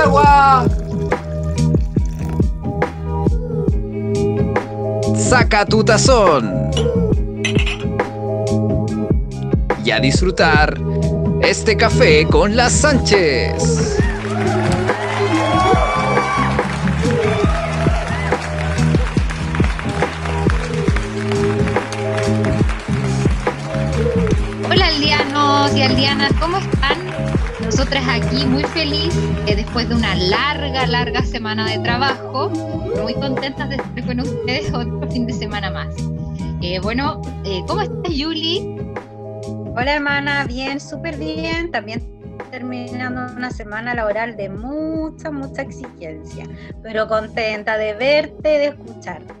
agua. Saca tu tazón. Y a disfrutar este café con las Sánchez. Hola aldeanos y aldeanas, ¿cómo están? Nosotras aquí muy feliz eh, después de una larga, larga semana de trabajo, muy contentas de estar con ustedes otro fin de semana más. Eh, bueno, eh, ¿cómo estás Yuli? Hola hermana, bien, súper bien. También terminando una semana laboral de mucha, mucha exigencia, pero contenta de verte, de escucharte.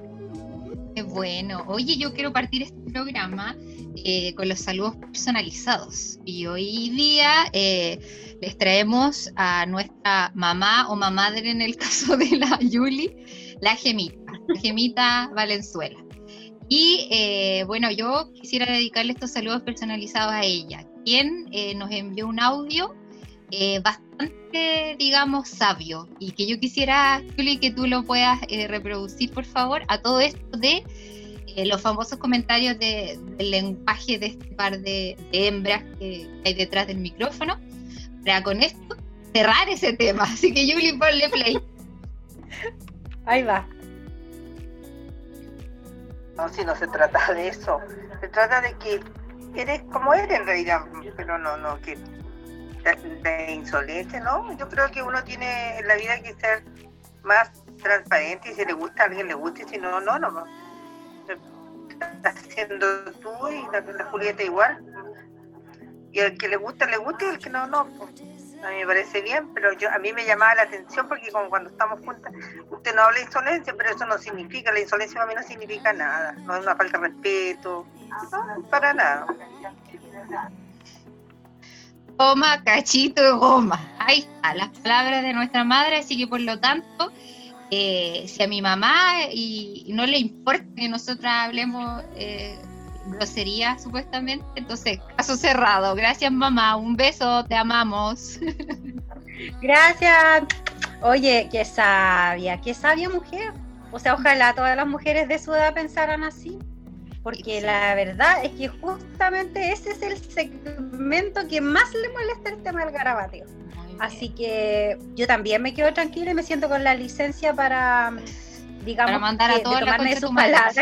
Bueno. Oye, yo quiero partir este programa eh, con los saludos personalizados. Y hoy día eh, les traemos a nuestra mamá o mamadre en el caso de la Yuli, la Gemita, la Gemita Valenzuela. Y eh, bueno, yo quisiera dedicarle estos saludos personalizados a ella, quien nos envió un audio eh, bastante, digamos, sabio y que yo quisiera, Juli, que tú lo puedas reproducir, por favor, a todo esto de los famosos comentarios de, del lenguaje de este par de, de hembras que hay detrás del micrófono, para con esto cerrar ese tema. Así que, Juli, ponle play. Ahí va. No, si no se trata de eso. Se trata de que eres como eres en realidad, pero no, no, que de, insolente, ¿no? Yo creo que uno tiene en la vida que ser más transparente y si le gusta a alguien le gusta y si no, no, no. Estás haciendo tú y la, Julieta igual. Y el que le gusta, le gusta y el que no, no. A mí me parece bien, pero yo a mí me llamaba la atención porque como cuando estamos juntas, usted no habla de insolencia, pero eso no significa, la insolencia para mí no significa nada, no es una falta de respeto, para nada. Toma, cachito de goma. Ahí está, las palabras de nuestra madre, así que por lo tanto, eh, si a mi mamá y, no le importa que nosotras hablemos eh, grosería supuestamente, entonces caso cerrado. Gracias mamá, un beso, te amamos. Gracias. Oye, qué sabia, qué sabia mujer. O sea, ojalá todas las mujeres de su edad pensaran así. Porque la verdad es que justamente ese es el segmento que más le molesta el tema del garabateo. Así que yo también me quedo tranquila y me siento con la licencia para, digamos, Para mandar a de tomarme sus palabras.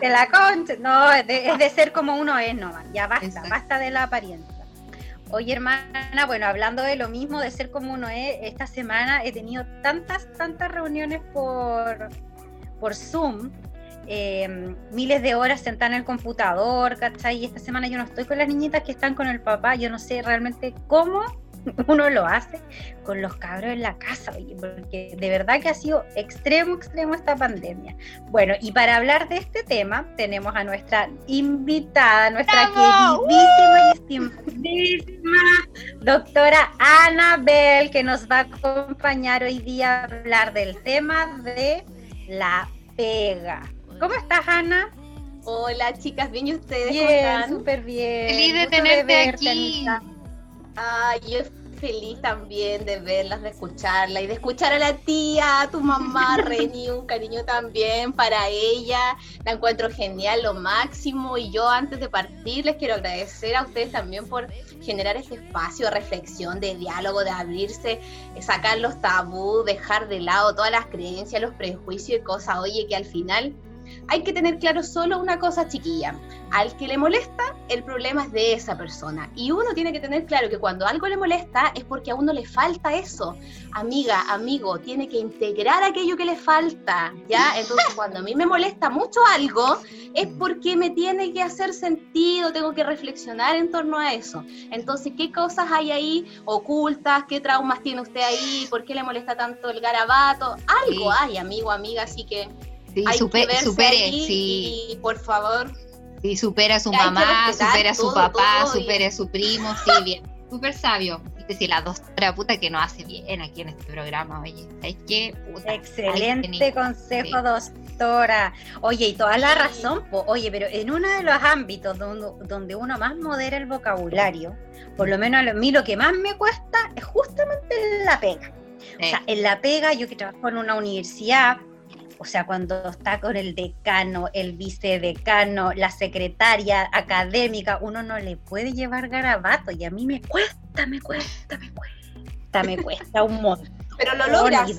De la concha, no, es de, es de ser como uno es nomás, ya basta, Exacto. basta de la apariencia. Oye, hermana, bueno, hablando de lo mismo, de ser como uno es, esta semana he tenido tantas, tantas reuniones por, por Zoom, eh, miles de horas sentada en el computador, ¿cachai? Y esta semana yo no estoy con las niñitas que están con el papá, yo no sé realmente cómo uno lo hace con los cabros en la casa, porque de verdad que ha sido extremo, extremo esta pandemia. Bueno, y para hablar de este tema, tenemos a nuestra invitada, nuestra ¡Bravo! queridísima y estimadísima doctora Anabel, que nos va a acompañar hoy día a hablar del tema de la pega. ¿Cómo estás, Ana? Hola chicas, bien y ustedes cómo Bien, están? súper bien. Feliz de tenerte verte, aquí. Anita. Ay, yo feliz también de verlas, de escucharla y de escuchar a la tía, a tu mamá, Reni, un cariño también para ella. La encuentro genial, lo máximo. Y yo antes de partir les quiero agradecer a ustedes también por generar este espacio de reflexión, de diálogo, de abrirse, sacar los tabús, dejar de lado todas las creencias, los prejuicios y cosas. Oye, que al final hay que tener claro solo una cosa, chiquilla. Al que le molesta, el problema es de esa persona. Y uno tiene que tener claro que cuando algo le molesta es porque a uno le falta eso. Amiga, amigo, tiene que integrar aquello que le falta, ¿ya? Entonces, cuando a mí me molesta mucho algo, es porque me tiene que hacer sentido, tengo que reflexionar en torno a eso. Entonces, ¿qué cosas hay ahí ocultas? ¿Qué traumas tiene usted ahí? ¿Por qué le molesta tanto el garabato? Algo hay, amigo, amiga, así que Sí, hay super- que verse supere, ahí sí, y por favor, sí, supera a su mamá, supera a su todo, papá, todo supera a su primo, sí, bien. Súper sabio. viste, si la doctora puta que nos hace bien aquí en este programa, oye, ¿sabes qué? Puta, Excelente consejo, doctora. Oye, y toda la razón, oye, pero en uno de los ámbitos donde, donde uno más modera el vocabulario, por lo menos a mí lo que más me cuesta es justamente la pega. O sea, en la pega, yo que trabajo en una universidad, o sea, cuando está con el decano, el vicedecano, la secretaria académica, uno no le puede llevar garabato y a mí me cuesta, me cuesta, me cuesta, me cuesta un montón. Pero lo logras.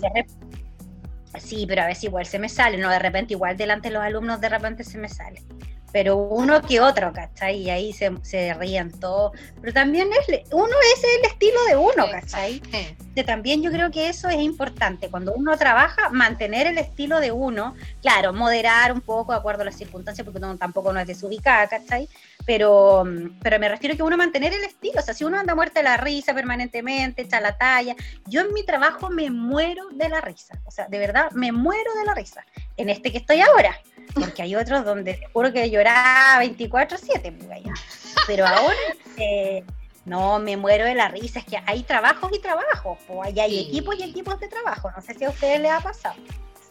Sí, pero a veces igual se me sale, no, de repente igual delante de los alumnos de repente se me sale pero uno que otro, ¿cachai? Y ahí se, se ríen todos. Pero también es, uno es el estilo de uno, ¿cachai? Que también yo creo que eso es importante. Cuando uno trabaja, mantener el estilo de uno, claro, moderar un poco de acuerdo a las circunstancias, porque tampoco no es desubicada, ¿cachai? Pero, pero me refiero a que uno mantener el estilo, o sea, si uno anda muerta de la risa permanentemente, echa la talla, yo en mi trabajo me muero de la risa, o sea, de verdad, me muero de la risa, en este que estoy ahora porque hay otros donde seguro que lloraba 24/7, pues, pero ahora eh, no me muero de la risa, es que hay trabajos y trabajos, pues hay equipos y equipos de trabajo, no sé si a ustedes les ha pasado.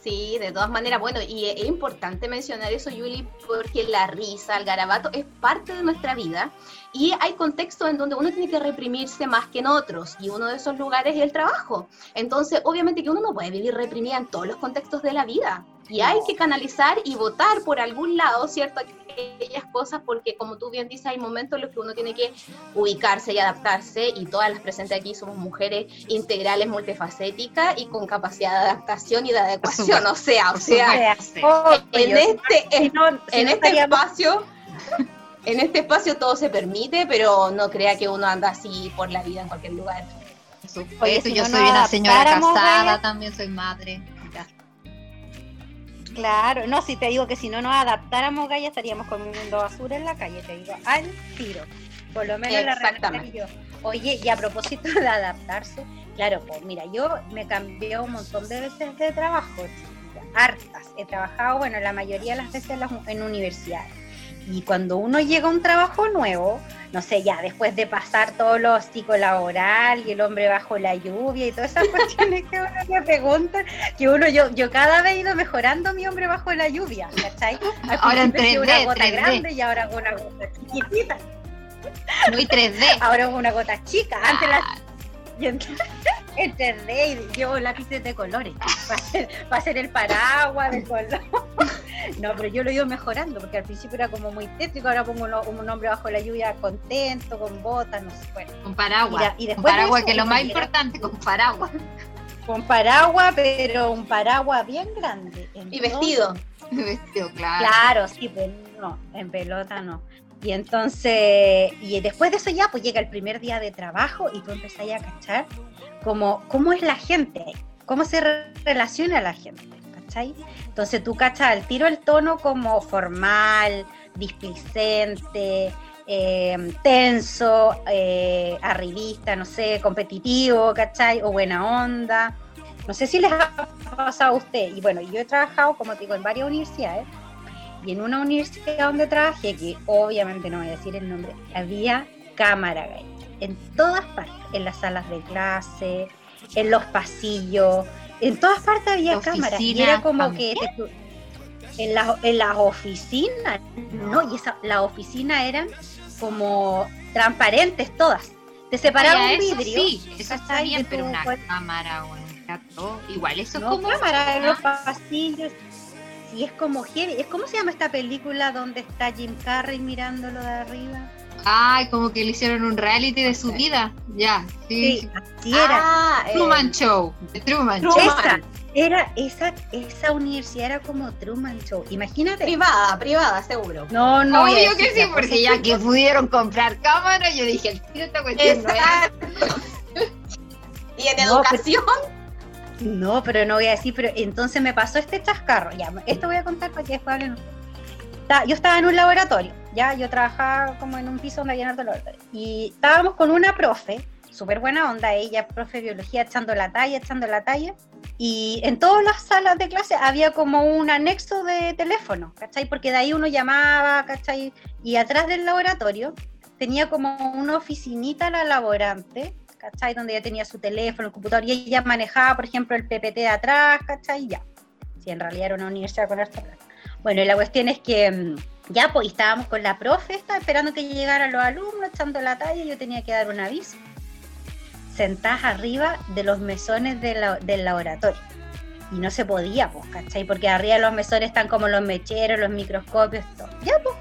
Sí, de todas maneras, bueno, y es importante mencionar eso, Yuli, porque la risa, el garabato es parte de nuestra vida y hay contextos en donde uno tiene que reprimirse más que en otros y uno de esos lugares es el trabajo. Entonces, obviamente que uno no puede vivir reprimida en todos los contextos de la vida y hay que canalizar y votar por algún lado, ¿cierto? Aquellas cosas, porque como tú bien dices, hay momentos en los que uno tiene que ubicarse y adaptarse, y todas las presentes aquí somos mujeres integrales, multifacéticas y con capacidad de adaptación y de adecuación, o sea, o sea, en este, en, este espacio... En este espacio todo se permite, pero no crea que uno anda así por la vida en cualquier lugar. Oye, yo soy una señora casada, también soy madre. Claro, no, si te digo que si no nos adaptáramos, Gaya, estaríamos comiendo basura en la calle, te digo, al tiro. Por lo menos la yo. Oye, y a propósito de adaptarse, claro, pues mira, yo me cambié un montón de veces de trabajo, hartas. He trabajado, bueno, la mayoría de las veces en universidades y cuando uno llega a un trabajo nuevo, no sé, ya después de pasar todo lo psicolaboral y el hombre bajo la lluvia y todas esas cuestiones que uno me pregunta, que uno, yo, yo cada vez he ido mejorando mi hombre bajo la lluvia, ¿cachai? ahora en 3D, una gota grande y ahora una gota chiquitita. Muy 3D. Ahora una gota chica. Antes la y entonces entendé y llevo lápices de colores para hacer, el paraguas de color. No, pero yo lo he ido mejorando porque al principio era como muy tétrico, ahora pongo un hombre bajo la lluvia contento, con botas, no sé. Bueno. Con paraguas. Y, después con paraguas, que es lo más importante, con paraguas. Con paraguas, pero un paraguas bien grande. y vestido. vestido, claro. Claro, sí, pero no, en pelota no. Y entonces, y después de eso ya, pues llega el primer día de trabajo y tú empezás a cachar cómo, cómo es la gente, cómo se relaciona la gente, ¿cachai? Entonces tú cachas al tiro el tono como formal, displicente, eh, tenso, eh, arribista, no sé, competitivo, ¿cachai? O buena onda. No sé si les ha pasado a usted. Y bueno, yo he trabajado, como te digo, en varias universidades y en una universidad donde trabajé, que obviamente no voy a decir el nombre, había cámara gay. En todas partes, en las salas de clase, en los pasillos, en todas partes había cámaras. Y era como que en, la, en las oficinas, ¿no? Y esa, las oficinas eran como transparentes todas. Te separaba un vidrio. Sí, eso está bien, pero una cámara o un igual eso es como cámara en los pasillos y es como es como se llama esta película donde está Jim Carrey mirándolo de arriba. Ay, como que le hicieron un reality de su vida. Ya, sí. así era. Ah, Truman Show. Truman, Show. Esa, era esa, esa universidad era como Truman Show. Imagínate. Privada, privada, seguro. No, no. Obvio que sí, porque ya que pudieron comprar cámara, yo dije, el tío está cuestión Y en educación. No, pero no voy a decir, pero entonces me pasó este chascarro. Ya, esto voy a contar para que después hablen. Yo estaba en un laboratorio, ya, yo trabajaba como en un piso donde había laboratorio. Y estábamos con una profe, súper buena onda, ella, profe de biología, echando la talla, echando la talla. Y en todas las salas de clase había como un anexo de teléfono, ¿cachai? Porque de ahí uno llamaba, ¿cachai? Y atrás del laboratorio tenía como una oficinita la laborante ¿cachai? Donde ella tenía su teléfono, el computador, y ella manejaba, por ejemplo, el PPT de atrás, ¿cachai? Ya. Si en realidad era una universidad con harta. Bueno, y la cuestión es que mm, ya, pues, estábamos con la profe, estaba esperando que llegaran los alumnos, echando la talla, y yo tenía que dar un aviso. Sentadas arriba de los mesones de la- del laboratorio. Y no se podía, pues, ¿cachai? Porque arriba de los mesones están como los mecheros, los microscopios, todo. Ya, pues.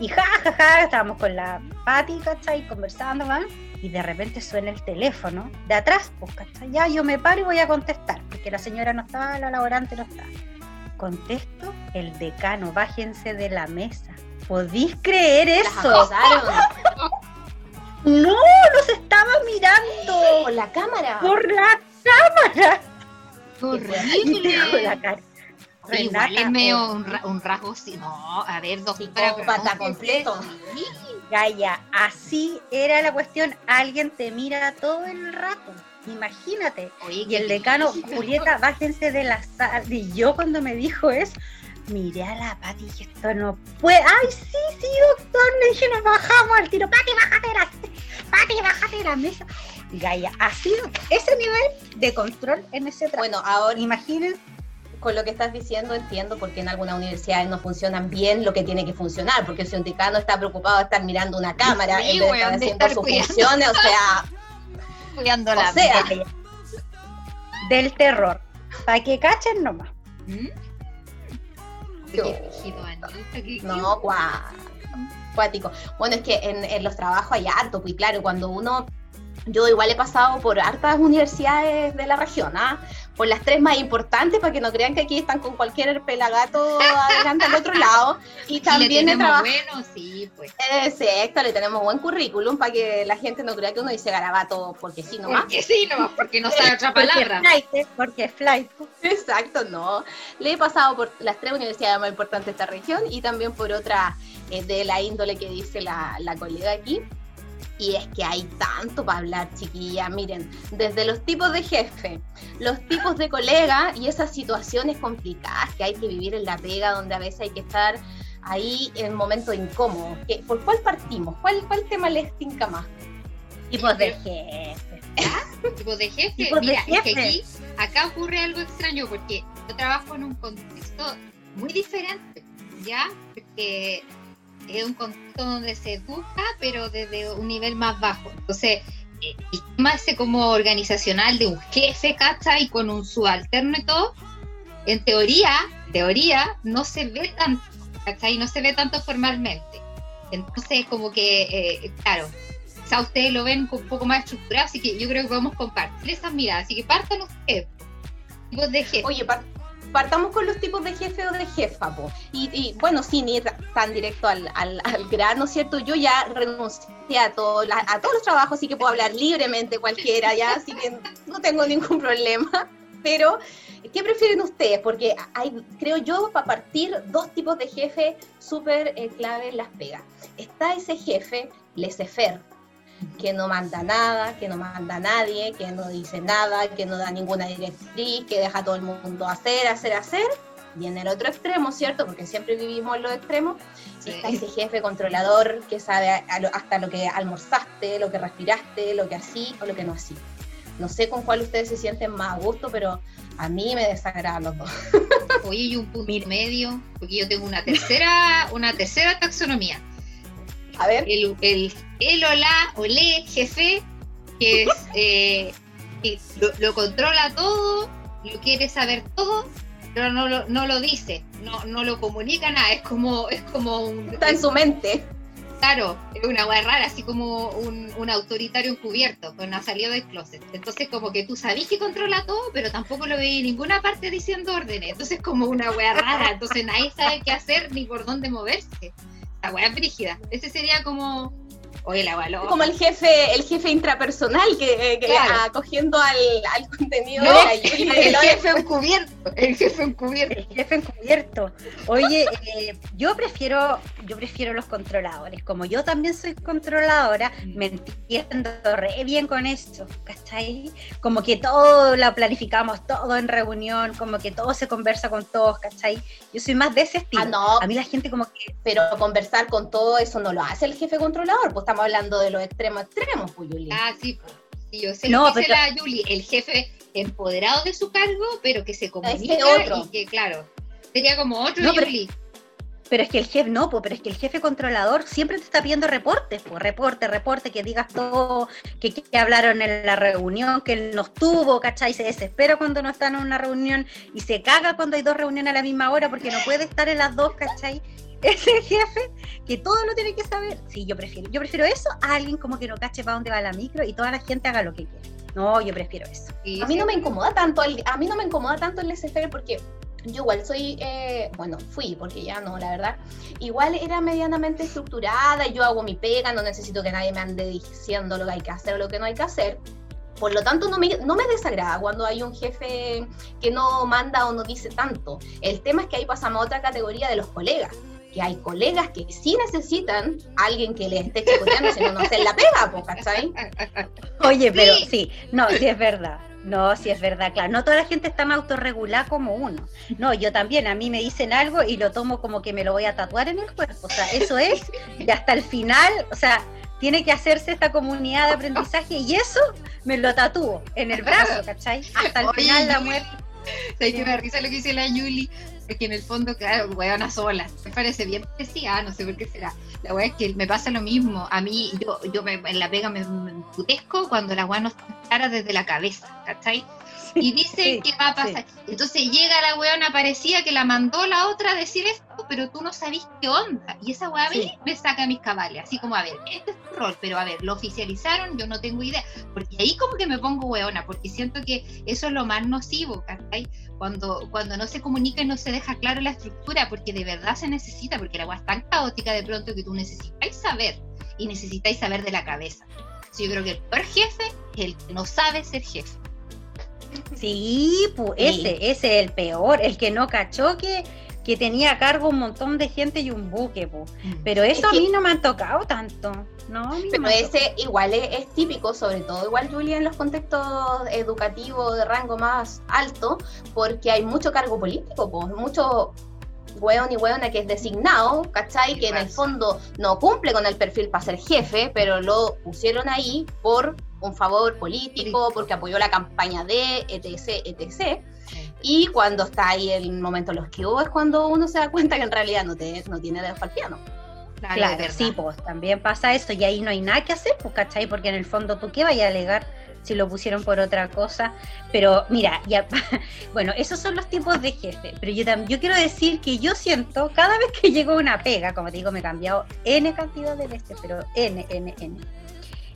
Y ja, ja, ja, estábamos con la Patti, ¿cachai? Conversando, ¿va? Y de repente suena el teléfono de atrás, pues, ¿cachai? Ya, yo me paro y voy a contestar, porque la señora no estaba, la laborante no estaba. Contesto, el decano, bájense de la mesa. ¿Podís creer eso? No, nos estaba mirando por la cámara. por la cámara. Hago la horrible. cara. Igual Renata, es medio un, un rasgo, sí. No, a ver, dos Psicópata completo. Gaya, así era la cuestión. Alguien te mira todo el rato. Imagínate. Oye, Y el decano, Julieta, bájense de la sala. Y yo cuando me dijo eso, miré a la Pati y esto no puede. Ay, sí, sí, doctor. Le dije, nos bajamos al tiro. Pati, bájate de la, Pati, bájate de la mesa. Y Gaya, así, ese nivel de control en ese trabajo. Bueno, ahora Imaginen, con lo que estás diciendo entiendo por qué en algunas universidades no funcionan bien lo que tiene que funcionar, porque si un decano está preocupado de estar mirando una cámara Sí, en vez de estar haciendo sus funciones, o sea, cuidando o la sea, del terror. Para que cachen nomás. ¿Mm? Yo- no, cuático. Bueno, es que en, en los trabajos hay harto, pues claro, cuando uno, yo igual he pasado por hartas universidades de la región, ¿ah? por las tres más importantes, para que no crean que aquí están con cualquier pelagato adelante al otro lado, y le también he tenemos trabajado bueno, sí, pues. Exacto, le tenemos buen currículum para que la gente no crea que uno dice garabato porque sí nomás. Porque sí, no, porque no sabe otra Porque palabra. flight, porque flight. Exacto, no. Le he pasado por las tres universidades más importantes de esta región y también por otra eh, de la índole que dice la, la colega aquí. Y es que hay tanto para hablar, chiquilla. Miren, desde los tipos de jefe, los tipos de colega y esas situaciones complicadas que hay que vivir en la pega, donde a veces hay que estar ahí en momentos incómodos. ¿Qué- ¿Por cuál partimos? ¿Cuál, cuál tema les tinca más? Tipos de jefe. De jefe. Tipos de Mira, es que jefe. aquí, acá ocurre algo extraño porque yo trabajo en un contexto muy diferente, ¿ya? Porque es un contexto donde se educa, pero desde un nivel más bajo. Entonces, eh, el tema ese como organizacional de un jefe, ¿cachai? Con un subalterno y todo, en teoría, teoría, no se ve tanto, ¿cachai? No se ve tanto formalmente. Entonces, como que, eh, claro, quizá ustedes lo ven un poco más estructurado, así que yo creo que podemos compartir esas miradas. Así que partan ustedes. Tipos de jefe. Oye, par- partamos con los tipos de jefe o de jefa, po. Y, bueno, sin ir tan directo al, al, al grano, ¿cierto? Yo ya renuncié a, todo, a todos los trabajos, así que puedo hablar libremente cualquiera, ya, así que no tengo ningún problema. Pero, ¿qué prefieren ustedes? Porque hay, creo yo, para partir, dos tipos de jefe súper eh, clave en las pegas. Está ese jefe, laissez-faire, que no manda nada, que no manda a nadie, que no dice nada, que no da ninguna directriz, que deja a todo el mundo hacer, hacer, hacer. Y en el otro extremo, ¿cierto? Porque siempre vivimos en los extremos, Sí. está ese jefe controlador que sabe hasta lo que almorzaste, lo que respiraste, lo que así o lo que no así. No sé con cuál ustedes se sienten más a gusto, pero a mí me desagradan los dos. Oye, y un punto medio, porque yo tengo una tercera, una tercera taxonomía. A ver, El, el, el o la o le jefe, que es eh, que lo, lo controla todo, lo quiere saber todo, pero no lo, no lo dice, no, no lo comunica nada, es como, es como un está en su mente. claro, es una hueá rara, así como un, un autoritario encubierto, con una salida del closet. Entonces, como que tú sabís que controla todo, pero tampoco lo veis en ninguna parte diciendo órdenes. Entonces, como una hueá rara. Entonces, nadie sabe qué hacer ni por dónde moverse. La hueá es brígida. Ese sería como. Oye, la loca. Como el jefe, el jefe intrapersonal que, que Claro. acogiendo al, al contenido No, de la el jefe encubierto. El jefe encubierto. El jefe encubierto. Oye, eh, yo prefiero, yo prefiero los controladores. Como yo también soy controladora, me entiendo re bien con eso, ¿cachai? Como que todo lo planificamos, todo en reunión, como que todo se conversa con todos, ¿cachai? Yo soy más de ese estilo. Ah, no, A mí la gente como que, pero conversar con todo eso no lo hace el jefe controlador, pues estamos hablando de los extremos extremos, pues, Yuli. Ah, sí. pues. Y yo sé No, lo que pero- la Julie, el jefe empoderado de su cargo, pero que se comunica otro. y que, claro, sería como otro No, pero- es que el jefe, no, po, pero es que el jefe controlador siempre te está pidiendo reportes, pues reporte, reporte, que digas todo, que, que hablaron en la reunión, que él no estuvo, ¿cachai? Se desespera cuando no están en una reunión y se caga cuando hay dos reuniones a la misma hora porque no puede estar en las dos, ¿cachai? Ese jefe que todo lo tiene que saber. Sí, yo prefiero, yo prefiero eso a alguien como que no cache para dónde va la micro y toda la gente haga lo que quiera. No, yo prefiero eso. Sí, A mí no sí. me incomoda tanto el, a mí no me incomoda tanto el laissez-faire porque yo igual soy, eh, bueno, fui, porque ya no, la verdad, igual era medianamente estructurada, yo hago mi pega, no necesito que nadie me ande diciendo lo que hay que hacer o lo que no hay que hacer. Por lo tanto, no me, no me desagrada cuando hay un jefe que no manda o no dice tanto. El tema es que ahí pasamos a otra categoría de los colegas, que hay colegas que sí necesitan a alguien que les esté escuchando, si no, no hacen la pega, ¿cachai? Oye, pero Sí. sí, no, sí es verdad. No, sí es verdad, claro. No toda la gente está tan autorregulada como uno. No, yo también, a mí me dicen algo y lo tomo como que me lo voy a tatuar en el cuerpo. O sea, eso es, y hasta el final, o sea, tiene que hacerse esta comunidad de aprendizaje y eso me lo tatúo en el brazo, ¿cachai? Hasta el Oye, final la muerte. ¿Sabes que me risa lo que dice la Yuli? Porque en el fondo, claro, huevona sola. Me parece bien parecida, no sé por qué será. La wea es que me pasa lo mismo. A mí, yo, yo me- en la pega me, me emputezco cuando la wea no está clara desde la cabeza, ¿cachai? Y dice sí, que va a pasar. Entonces llega la weona, parecía que la mandó la otra a decir esto, pero tú no sabís qué onda. Y esa wea a mí Sí. me saca mis cabales. Así como, a ver, este es tu rol, pero a ver, lo oficializaron, yo no tengo idea. Porque ahí como que me pongo weona, porque siento que eso es lo más nocivo, ¿cachai? Cuando, cuando no se comunica y no se deja claro la estructura, porque de verdad se necesita, porque la wea es tan caótica de pronto que tú necesitáis saber y necesitáis saber de la cabeza. Yo creo que el peor jefe es el que no sabe ser jefe. Sí, pues Sí. ese, ese es el peor, el que no cachó que, que tenía a cargo un montón de gente y un buque. Pero eso a que- mí no me han tocado tanto. No, Pero ese igual es, es típico, sobre todo igual Julia en los contextos educativos de rango más alto, porque hay mucho cargo político, pues, mucho hueón y hueona que es designado, ¿cachai? Que en el fondo no cumple con el perfil para ser jefe, pero lo pusieron ahí por un favor político, porque apoyó la campaña de etc, etc. Y cuando está ahí el momento los que hubo es cuando uno se da cuenta que en realidad no, te, no tiene dedos para el piano. Claro, sí, pues también pasa eso y ahí no hay nada que hacer, pues, ¿cachai? Porque en el fondo tú qué vayas a alegar si lo pusieron por otra cosa. Pero mira, ya, bueno, esos son los tipos de jefe. Pero yo también, yo quiero decir que yo siento, cada vez que llego a una pega, como te digo, me he cambiado N cantidad de veces, pero N, N, N.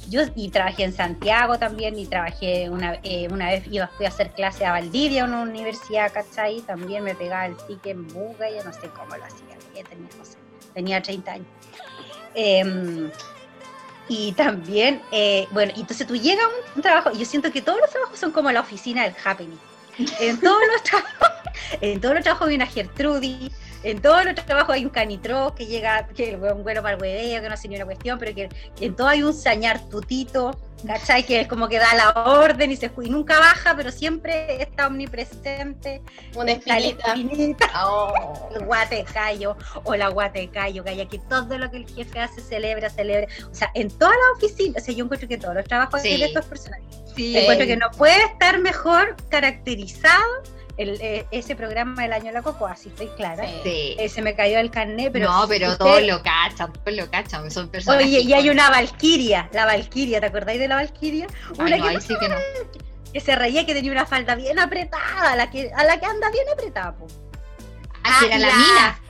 Yo y trabajé en Santiago también y trabajé una, eh, una vez, iba, fui a hacer clase a Valdivia, una universidad, ¿cachai? También me pegaba el pique en buga, yo no sé cómo lo hacía, tenía, no sé, tenía 30 años. Em, y también, eh, bueno, y entonces tú llegas a un, un trabajo, y yo siento que todos los trabajos son como la oficina del happening. En todos los trabajos, en todos los trabajos hay una Gertrudis, en todos los trabajos hay un canitro que llega, que es un bueno para el hueveo, que no sé ni una cuestión, pero que en todo hay un sañar tutito, ¿cachai? Que es como que da la orden y se y nunca baja, pero siempre está omnipresente. Una la espinita. espinita, Oh. el guatecayo o la guatecayo, que hay aquí todo lo que el jefe hace celebra, celebra. O sea, en todas las oficinas, o sea, yo encuentro que todos los trabajos Sí. de estos personajes, Sí. encuentro que no puede estar mejor caracterizado el, eh, ese programa del año de la cocoa, si estoy clara. Sí. Eh, se me cayó el carnet, pero. no, pero usted- todos lo cachan, todos lo cachan, son personas. Oye, y hay una Valquiria, la Valquiria, ¿te acordáis de la Valquiria? Una no, que, ahí sí que no. que se reía que tenía una falda bien apretada, a la que, a la que anda bien apretada, po. Ah, era la la- mina.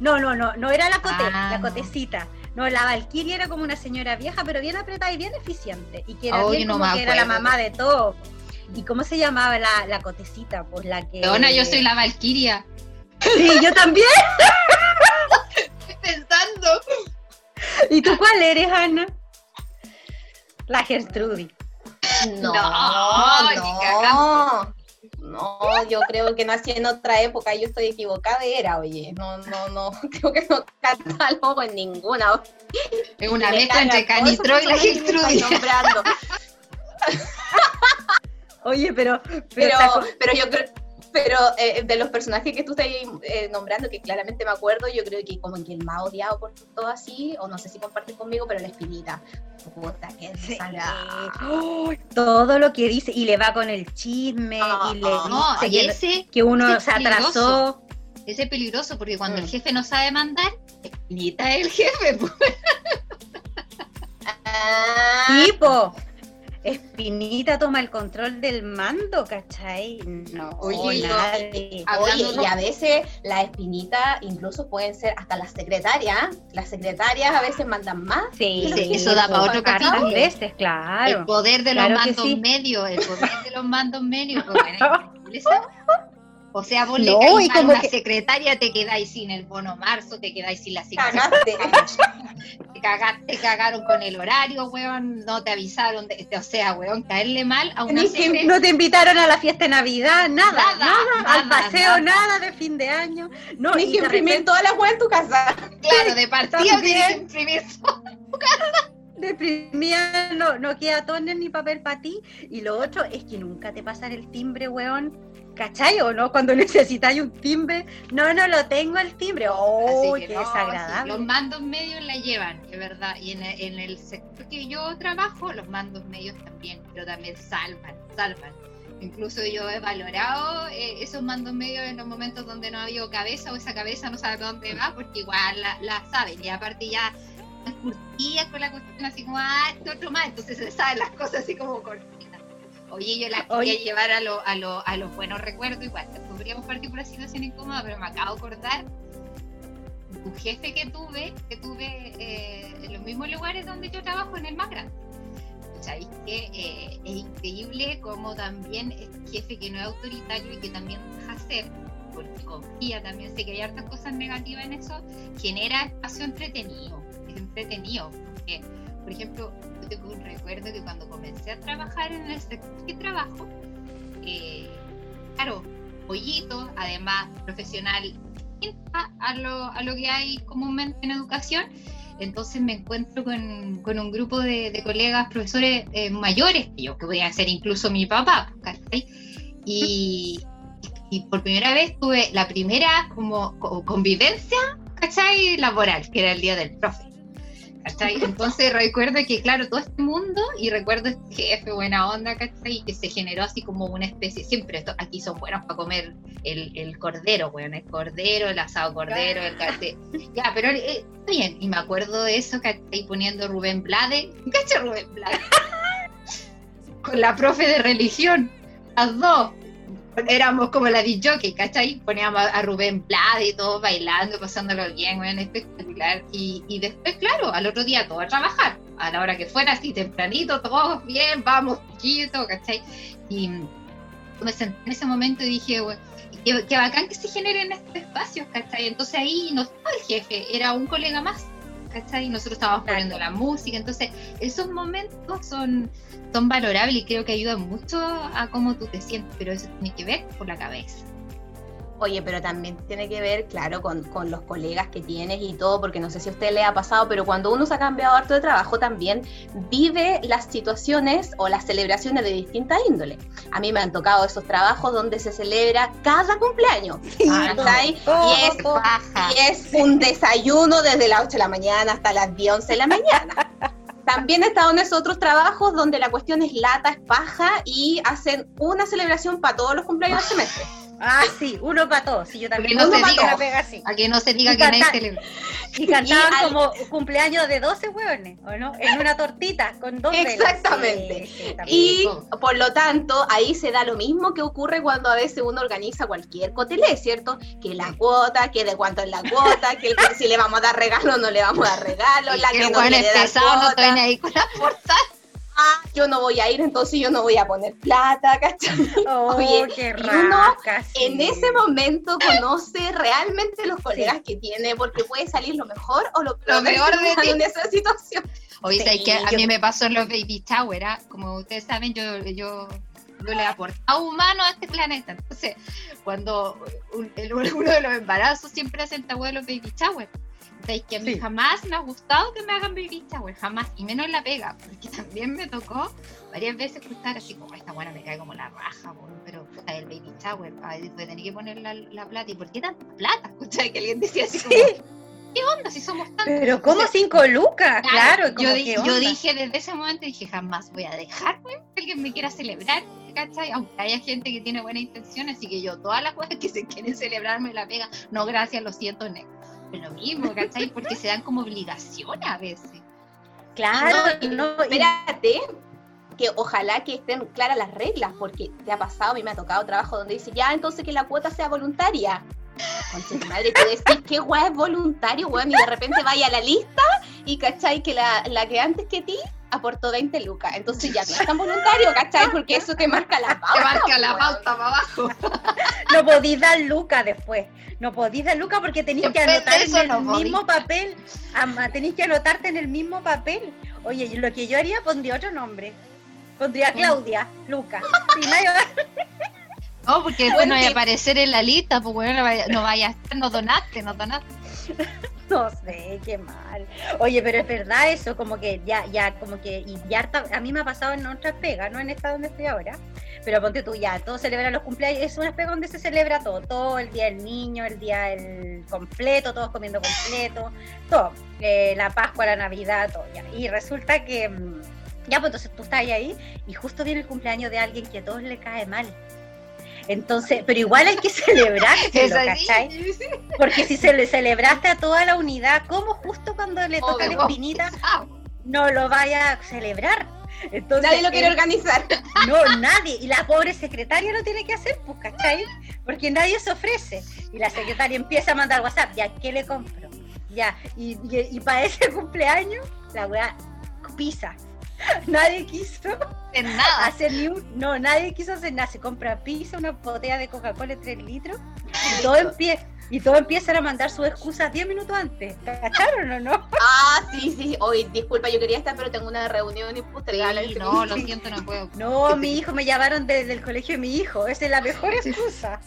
No, no, no, no era la cote, Ah, la no. cotecita. No, la Valquiria era como una señora vieja, pero bien apretada y bien eficiente. Y que era Oh, bien como que era la mamá de todo. ¿Y cómo se llamaba la, la cotecita? Pues la que. Leona, yo soy la Valquiria. Sí, yo también. Estoy pensando. ¿Y tú cuál eres, Ana? La Gertrudis. No, No, no, no, yo creo que nací en otra época, yo estoy equivocada, era, oye, no, no, no, creo que no catalogo en ninguna. Es una Me mezcla entre Canitro y la Gertrudis. Oye, pero. Pero, Pero, pero yo creo, Pero eh, de los personajes que tú estás eh, nombrando, que claramente me acuerdo, yo creo que como que el más odiado por todo así, o no sé si compartes conmigo, pero la espinita. Puta, que Sí. ¡Oh! todo lo que dice y le va con el chisme Ah, y le No, dice y que, ese, que uno ese se atrasó. ese es peligroso porque cuando Mm. el jefe no sabe mandar, espinita es el jefe. pues. Tipo, Espinita toma el control del mando, ¿cachai? No, Oye, nadie. Hablando Oye, no- y a veces las espinitas incluso pueden ser hasta las secretarias. Las secretarias a veces mandan más. Sí, Sí, eso da pa' otro capítulo. veces, El claro. poder de Claro los mandos sí. medios, el poder de los mandos medios. O sea, vos le caís y mal a como una que- secretaria, te quedáis sin el bono marzo, te quedáis sin la. Cagaste. Te cagaste, te cagaron con el horario, weón, no te avisaron, de- o sea, weón, caerle mal a una Ni que secre- no te invitaron a la fiesta de Navidad, nada, Nada, nada, al paseo, nada. nada de fin de año. No, Tienes que imprimir repente, toda la web en tu casa. Claro, de partida tienes que imprimir deprimida, no, no queda toner ni papel para ti. Y lo otro es que nunca te pasan el timbre, weón. ¿Cachai o no? Cuando necesitáis un timbre, no, no lo tengo el timbre. ¡Oh, que qué no, desagradable! sí, los mandos medios la llevan, es verdad. Y en el, en el sector que yo trabajo, los mandos medios también, pero también salvan, salvan. Incluso yo he valorado eh, esos mandos medios en los momentos donde no ha habido cabeza o esa cabeza no sabe dónde va, porque igual la, la saben. Y aparte ya están curtidas con la cuestión así como, ah, este otro más, entonces se saben las cosas así como cortitas. Oye, yo las Oye. quería llevar a, lo- a, lo- a los buenos recuerdos igual. Podríamos partir por una situación incómoda, pero me acabo de acordar un jefe que tuve, que tuve eh, en los mismos lugares donde yo trabajo, en el más grande. ¿Sabéis que eh, es increíble como también este jefe que no es autoritario y que también deja hacer, porque confía también, sé que hay hartas cosas negativas en eso, genera espacio entretenido, es entretenido, porque, por ejemplo, yo tengo un recuerdo que cuando comencé a trabajar en el sector que trabajo, eh, claro, pollito, además profesional a lo, a lo que hay comúnmente en educación. Entonces me encuentro con, con un grupo de, colegas, profesores eh, mayores que yo, que podían ser incluso mi papá, ¿cachai? Y, por primera vez tuve la primera como co- convivencia, ¿cachai? Laboral, que era el día del profe. ¿Cachai? Entonces recuerdo que, claro, todo este mundo, y recuerdo este jefe buena onda, ¿cachai? Que se generó así como una especie, siempre aquí son buenos para comer el, cordero, bueno, el cordero, el asado cordero, el cate. Ya, pero eh, bien, y me acuerdo de eso, ¿cachai? Poniendo Rubén Blade, ¿cachai? Rubén Blade. Con la profe de religión, las dos. Éramos como la DJ, ¿cachai? Poníamos a Rubén Blade y todos bailando, pasándolo bien, bueno, espectacular. Y, y después, claro, al otro día todo a trabajar, a la hora que fuera, así tempranito, todos bien, vamos, chiquito, ¿cachai? Y me senté en ese momento y dije, bueno, qué, qué bacán que se generen estos espacios, ¿cachai? Entonces ahí no estaba el jefe, era un colega más, ¿cachai? Nosotros estábamos poniendo la música, entonces esos momentos son, son valorables y creo que ayudan mucho a cómo tú te sientes, pero eso tiene que ver por la cabeza. Oye, pero también tiene que ver, claro, con, con los colegas que tienes y todo, porque no sé si a usted le ha pasado, pero cuando uno se ha cambiado harto de trabajo también vive las situaciones o las celebraciones de distinta índole. A mí me han tocado esos trabajos donde se celebra cada cumpleaños. Oh, Y es, y es un desayuno desde las 8 de la mañana hasta las 10, 11 de la mañana. También he estado en esos otros trabajos donde la cuestión es lata, es paja y hacen una celebración para todos los cumpleaños del semestre. Ah, sí, uno para todos. Sí, yo también Porque no uno se diga. pega así. A que no se diga Y que nadie celebra. Y cantaban Y al- como cumpleaños de 12 hueones, ¿o no? En una tortita con dos velas. Exactamente. Sí, sí. Y por lo tanto, ahí se da lo mismo que ocurre cuando a veces uno organiza cualquier cotelé, ¿cierto? Que la cuota, que de cuánto es la cuota, que el- si le vamos a dar regalo o no le vamos a dar regalo, la Y que que no quiere dar pesado, no cuota. estoy ahí con la portada. Ah, yo no voy a ir, entonces yo no voy a poner plata, ¿cachai? Oh, Oye, qué y uno sí. En ese momento conoce realmente los colegas que tiene, porque puede salir lo mejor o lo peor, Lo peor de que ti. en esa situación. Oye, Sí, ¿sabes qué? a yo- mí me pasó en los baby shower, ¿ah? como ustedes saben, yo, yo, yo le he aportado humano a este planeta. Entonces, cuando un- el- uno de los embarazos siempre hacen hueá de los baby shower. Veis que a mí Sí. jamás me ha gustado que me hagan baby shower, jamás, y menos en la pega, porque también me tocó varias veces estar así como, esta buena me cae como la raja, pero puta, el baby shower, voy a tener que poner la, la plata, ¿y por qué tanta plata? Escuché que alguien decía así como, ¿qué onda si somos tantos? Pero ¿cómo cinco lucas? Claro, como yo, di- yo dije desde ese momento, dije, jamás voy a dejarme que alguien me quiera celebrar, ¿cachai? Aunque haya gente que tiene buena intención, así que yo, todas las cosas que se quieren celebrar me la pega, no gracias, lo siento, ne. Lo mismo, ¿cachai? Porque se dan como obligaciones a veces. Claro, No, y no, espérate, que ojalá que estén claras las reglas, porque te ha pasado, a mí me ha tocado trabajo donde dice, ya, entonces que la cuota sea voluntaria. Conche tu madre, tú decís, ¿qué weá es voluntario, weón? Y de repente vaya a la lista y, ¿cachai? Que la, la que antes que ti aportó 20 lucas. Entonces ya no es tan voluntario, ¿cachai? Porque eso te marca la pauta. Te marca la weón. pauta para abajo. no podís dar lucas después. No podís dar lucas porque tenéis que anotar en el no mismo papel. Tenéis que anotarte en el mismo papel. Oye, lo que yo haría pondría otro nombre. Pondría Claudia, Lucas. No, porque después no vaya a aparecer en la lista, pues bueno, no vaya, no vaya a estar, no donaste, no donaste. No sé, qué mal. Oye, pero es verdad eso, como que ya, ya, como que, y ya a mí me ha pasado en otras pegas, no en esta donde estoy ahora, pero ponte tú ya, todos celebran los cumpleaños, es una pega donde se celebra todo, todo, el día del niño, el día el completo, todos comiendo completo, todo, eh, la Pascua, la Navidad, todo, ya. Y resulta que, mm, ya, pues entonces tú estás ahí y justo viene el cumpleaños de alguien que a todos le cae mal. Entonces, pero igual hay que así. ¿cachai? Porque si se le celebraste a toda la unidad, ¿cómo justo cuando le toca Obvio. la espinita no lo vaya a celebrar? Entonces, Nadie lo quiere él- organizar. No, nadie. Y la pobre secretaria lo tiene que hacer, pues, ¿cachai? Porque nadie se ofrece. Y la secretaria empieza a mandar WhatsApp, ya, ¿qué le compro? Ya, y, y, para ese cumpleaños, la weá pisa. Nadie quiso En nada. hacer ni un. No, nadie quiso hacer nada. Se compra pizza, una botella de Coca-Cola de 3 litros. Y todo, empie y todo empiezan a mandar sus excusas 10 minutos antes. ¿Cacharon o no? Ah, sí, sí. Hoy, disculpa, yo quería estar, pero tengo una reunión y postergada. Sí, no, lo siento, no puedo. No, mi hijo, me llamaron desde el colegio de mi hijo. Esa es la mejor excusa.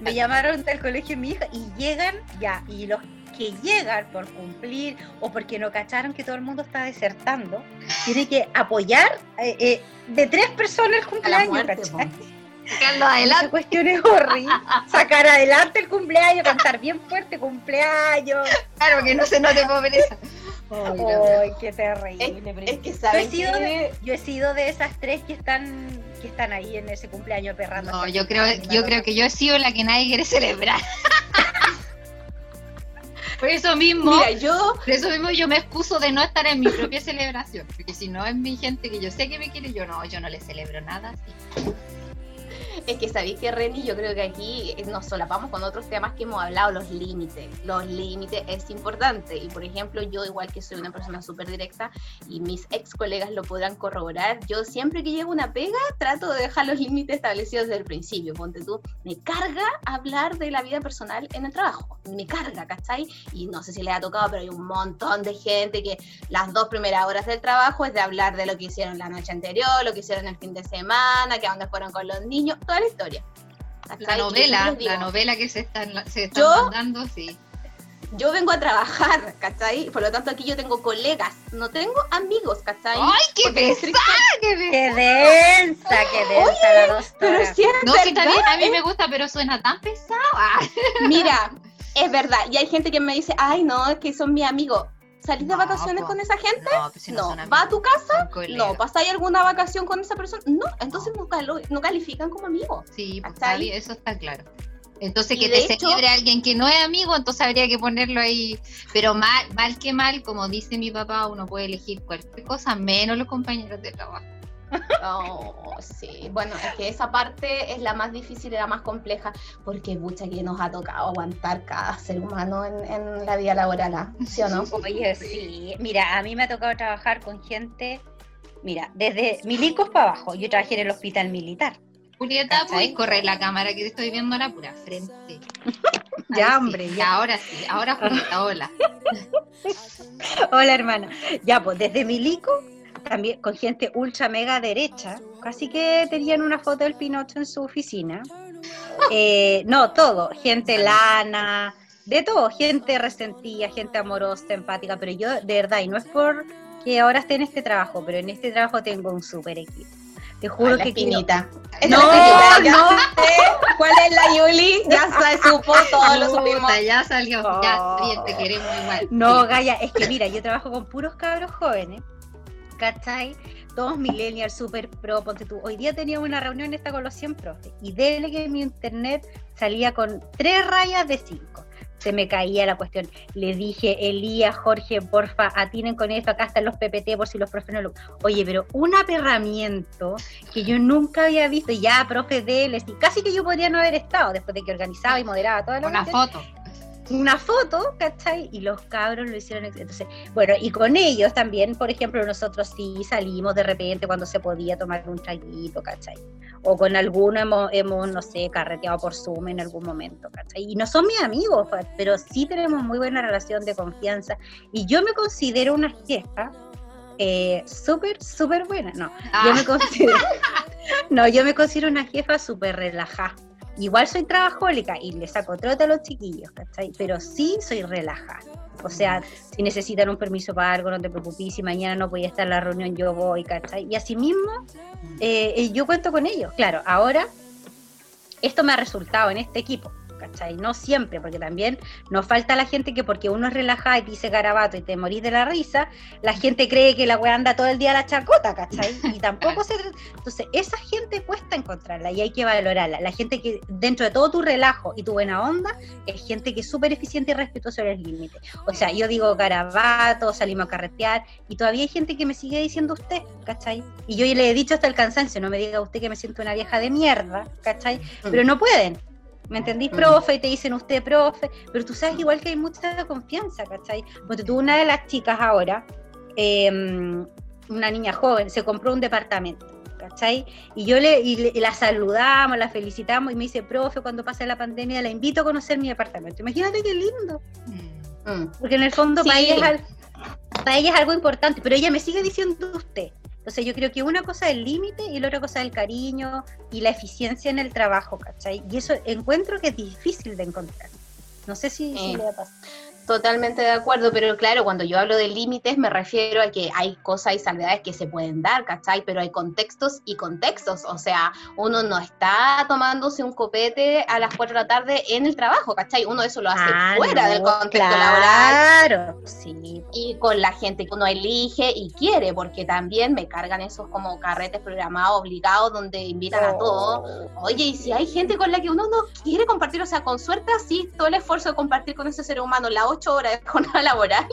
Me llamaron del colegio de mi hijo y llegan ya. Y los que llegan por cumplir o porque no cacharon que todo el mundo está desertando, tiene que apoyar eh, eh, de tres personas el cumpleaños, muerte. Sacarlo Esa adelante. cuestión es horrible. Sacar adelante el cumpleaños, cantar bien fuerte cumpleaños. Claro, que no se note pobreza. Ay, qué terrible. pero Es que yo he sabes sido que- de, yo he sido de esas tres que están que están ahí en ese cumpleaños perrando. No, yo creo, yo creo que yo he sido la que nadie quiere celebrar. Por eso mismo, Mira, yo por eso mismo yo me excuso de no estar en mi propia celebración. Porque si no es mi gente que yo sé que me quiere, yo no, yo no le celebro nada. así. Es que sabéis que Reni, yo creo que aquí eh, nos solapamos con otros temas que hemos hablado, los límites. Los límites es importante. Y por ejemplo, yo igual que soy una persona súper directa y mis ex colegas lo podrán corroborar, yo siempre que llego una pega trato de dejar los límites establecidos desde el principio. Ponte tú, me carga hablar de la vida personal en el trabajo. Me carga, ¿cachai? Y no sé si les ha tocado, pero hay un montón de gente que las dos primeras horas del trabajo es de hablar de lo que hicieron la noche anterior, lo que hicieron el fin de semana, que a dónde fueron con los niños, toda la historia. La novela, la novela que se están, se están Yo- mandando, sí. Yo vengo a trabajar, ¿cachai? Por lo tanto, aquí yo tengo colegas, no tengo amigos, ¿cachai? ¡Ay, qué Porque pesada! qué pesada! Qué densa, qué densa la dos Pero si es No, está verdad, bien, a mí me gusta, pero suena tan pesado. Ah, Mira, es verdad. Y hay gente que me dice, ay, no, es que son mis amigos. ¿Salís de vacaciones po. con esa gente? No, pues si No. ¿Va a tu casa? No. ¿Pasáis alguna vacación con esa persona? No. Entonces no, calo- no califican como amigos. Sí, pues, bien, eso está claro. Entonces, Y que te hecho- celebre alguien que no es amigo, entonces habría que ponerlo ahí. Pero mal, mal que mal, como dice mi papá, uno puede elegir cualquier cosa, menos los compañeros de trabajo. Oh, sí. Bueno, es que esa parte es la más difícil y la más compleja, porque mucha que nos ha tocado aguantar cada ser humano en, en la vida laboral, ¿ah? ¿sí o no? Oye, sí. Mira, a mí me ha tocado trabajar con gente, mira, desde milicos para abajo. Yo trabajé en el hospital militar. Julieta, puedes correr la cámara que te estoy viendo a la pura frente. Ya, Ahí sí, hombre, ya. Ahora sí, ahora Julieta, hola. Hola, hermana. Ya, pues desde Milico, también con gente ultra mega derecha, casi que tenían una foto del Pinocho en su oficina. Eh, no, todo, gente lana, de todo, gente resentida, gente amorosa, empática, pero yo de verdad, y no es por que ahora esté en este trabajo, pero en este trabajo tengo un súper equipo. Te juro la que espinita. No, no. sé ¿Cuál es la Yuli? Ya se supo, todos lo supimos. Ya salió, ya, Oh. bien, te queremos igual. No. Gaya, es que mira, yo trabajo con puros cabros jóvenes, ¿cachai? Todos millennials, super pro, ponte tú. Hoy día teníamos una reunión esta con los 100 profes y dele que mi internet salía con tres rayas de cinco. Se me caía la cuestión. Le dije, Elías, Jorge, porfa, atinen con esto, acá están los PPT por si los profes no lo... Oye, pero un aperramiento que yo nunca había visto, y ya, profe, deles, y casi que yo podría no haber estado después de que organizaba y moderaba toda la Una cuestión foto. Una foto, ¿cachai? Y los cabros lo hicieron. Entonces, bueno, y con ellos también, por ejemplo, nosotros sí salimos de repente cuando se podía tomar un traguito, ¿cachai? O con alguno hemos, hemos, no sé, carreteado por Zoom en algún momento, ¿cachai? Y no son mis amigos, pa- pero sí tenemos muy buena relación de confianza. Y yo me considero una jefa eh, súper, súper buena. No, yo me Ah, considero. no, yo me considero una jefa súper relajada. Igual soy trabajólica y le saco trote a los chiquillos, ¿cachai? Pero sí soy relajada. O sea, si necesitan un permiso para algo, no te preocupes, si mañana no voy a estar en la reunión, yo voy, ¿cachai? Y así mismo, eh, yo cuento con ellos. Claro, ahora, esto me ha resultado en este equipo, ¿cachai? No siempre, porque también nos falta la gente que porque uno es relajada y te dice garabato y te morís de la risa, la gente cree que la weá anda todo el día a la chacota, ¿cachai? Y tampoco se... Entonces, esa gente cuesta encontrarla y hay que valorarla. La gente que dentro de todo tu relajo y tu buena onda, es gente que es súper eficiente y respetuosa de los límites. O sea, yo digo garabato, salimos a carretear y todavía hay gente que me sigue diciendo usted, ¿cachai? Y yo le he dicho hasta el cansancio, no me diga usted que me siento una vieja de mierda, ¿cachai? Pero no pueden. ¿Me entendís, Mm. profe? Y te dicen usted, profe. Pero tú sabes igual que hay mucha confianza, ¿cachai? Porque tú, una de las chicas ahora, eh, una niña joven, se compró un departamento, ¿cachai? Y yo le, y le- y la saludamos, la felicitamos y me dice, profe, cuando pase la pandemia la invito a conocer mi departamento. Imagínate qué lindo. mm. Porque en el fondo para Sí. ella, es al- para ella es algo importante, pero ella me sigue diciendo usted. Entonces yo creo que una cosa es el límite y la otra cosa es el cariño y la eficiencia en el trabajo, ¿cachai? Y eso encuentro que es difícil de encontrar. No sé si, si Eh. le ha pasado. Totalmente de acuerdo, pero claro, cuando yo hablo de límites me refiero a que hay cosas y salvedades que se pueden dar, ¿cachai? Pero hay contextos y contextos, o sea, uno no está tomándose un copete a las 4 de la tarde en el trabajo, ¿cachai? Uno eso lo hace Ah, fuera no, del contexto laboral Claro, sí. y con la gente que uno elige y quiere, porque también me cargan esos como carretes programados, obligados, donde invitan a todos. Oye, y si hay gente con la que uno no quiere compartir, o sea, con suerte así, todo el esfuerzo de compartir con ese ser humano las ocho horas de jornada laboral,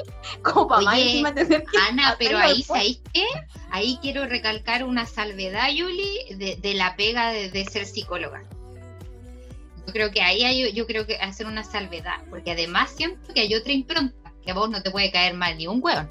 como para más Oye, encima tener que Ana, pero ahí. ¿sabéis qué? Ahí quiero recalcar una salvedad, Yuli, de, de la pega de, de ser psicóloga. Yo creo que ahí hay, yo creo que hacer una salvedad, porque además siento que hay otra impronta, que a vos no te puede caer mal ni un hueón.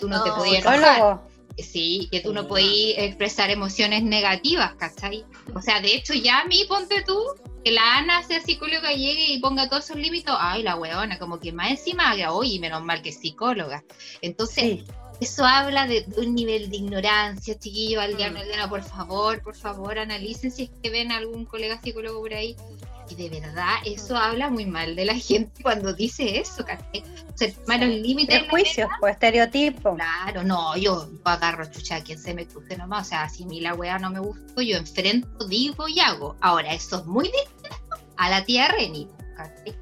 Tú no, te podías enojar. Sí, que tú no podías expresar emociones negativas, ¿cachai? O sea, de hecho, ya a mí, ponte tú, que la Ana sea psicóloga llegue y ponga todos esos límites, ay, la weona, como que más encima haga, oye, menos mal que es psicóloga. Entonces, Sí. eso habla de, de un nivel de ignorancia, chiquillos, Aldeano, Mm. Por favor, por favor, analicen si es que ven algún colega psicólogo por ahí. Y de verdad, eso habla muy mal de la gente cuando dice eso, ¿cachai? O sea, malos límites. Prejuicios, pues estereotipos. Claro, no, yo agarro chucha a quien se me cruce nomás. O sea, si a mí la weá no me gustó, yo enfrento, digo y hago. Ahora, eso es muy distinto a la tía Reni. ¿cachai?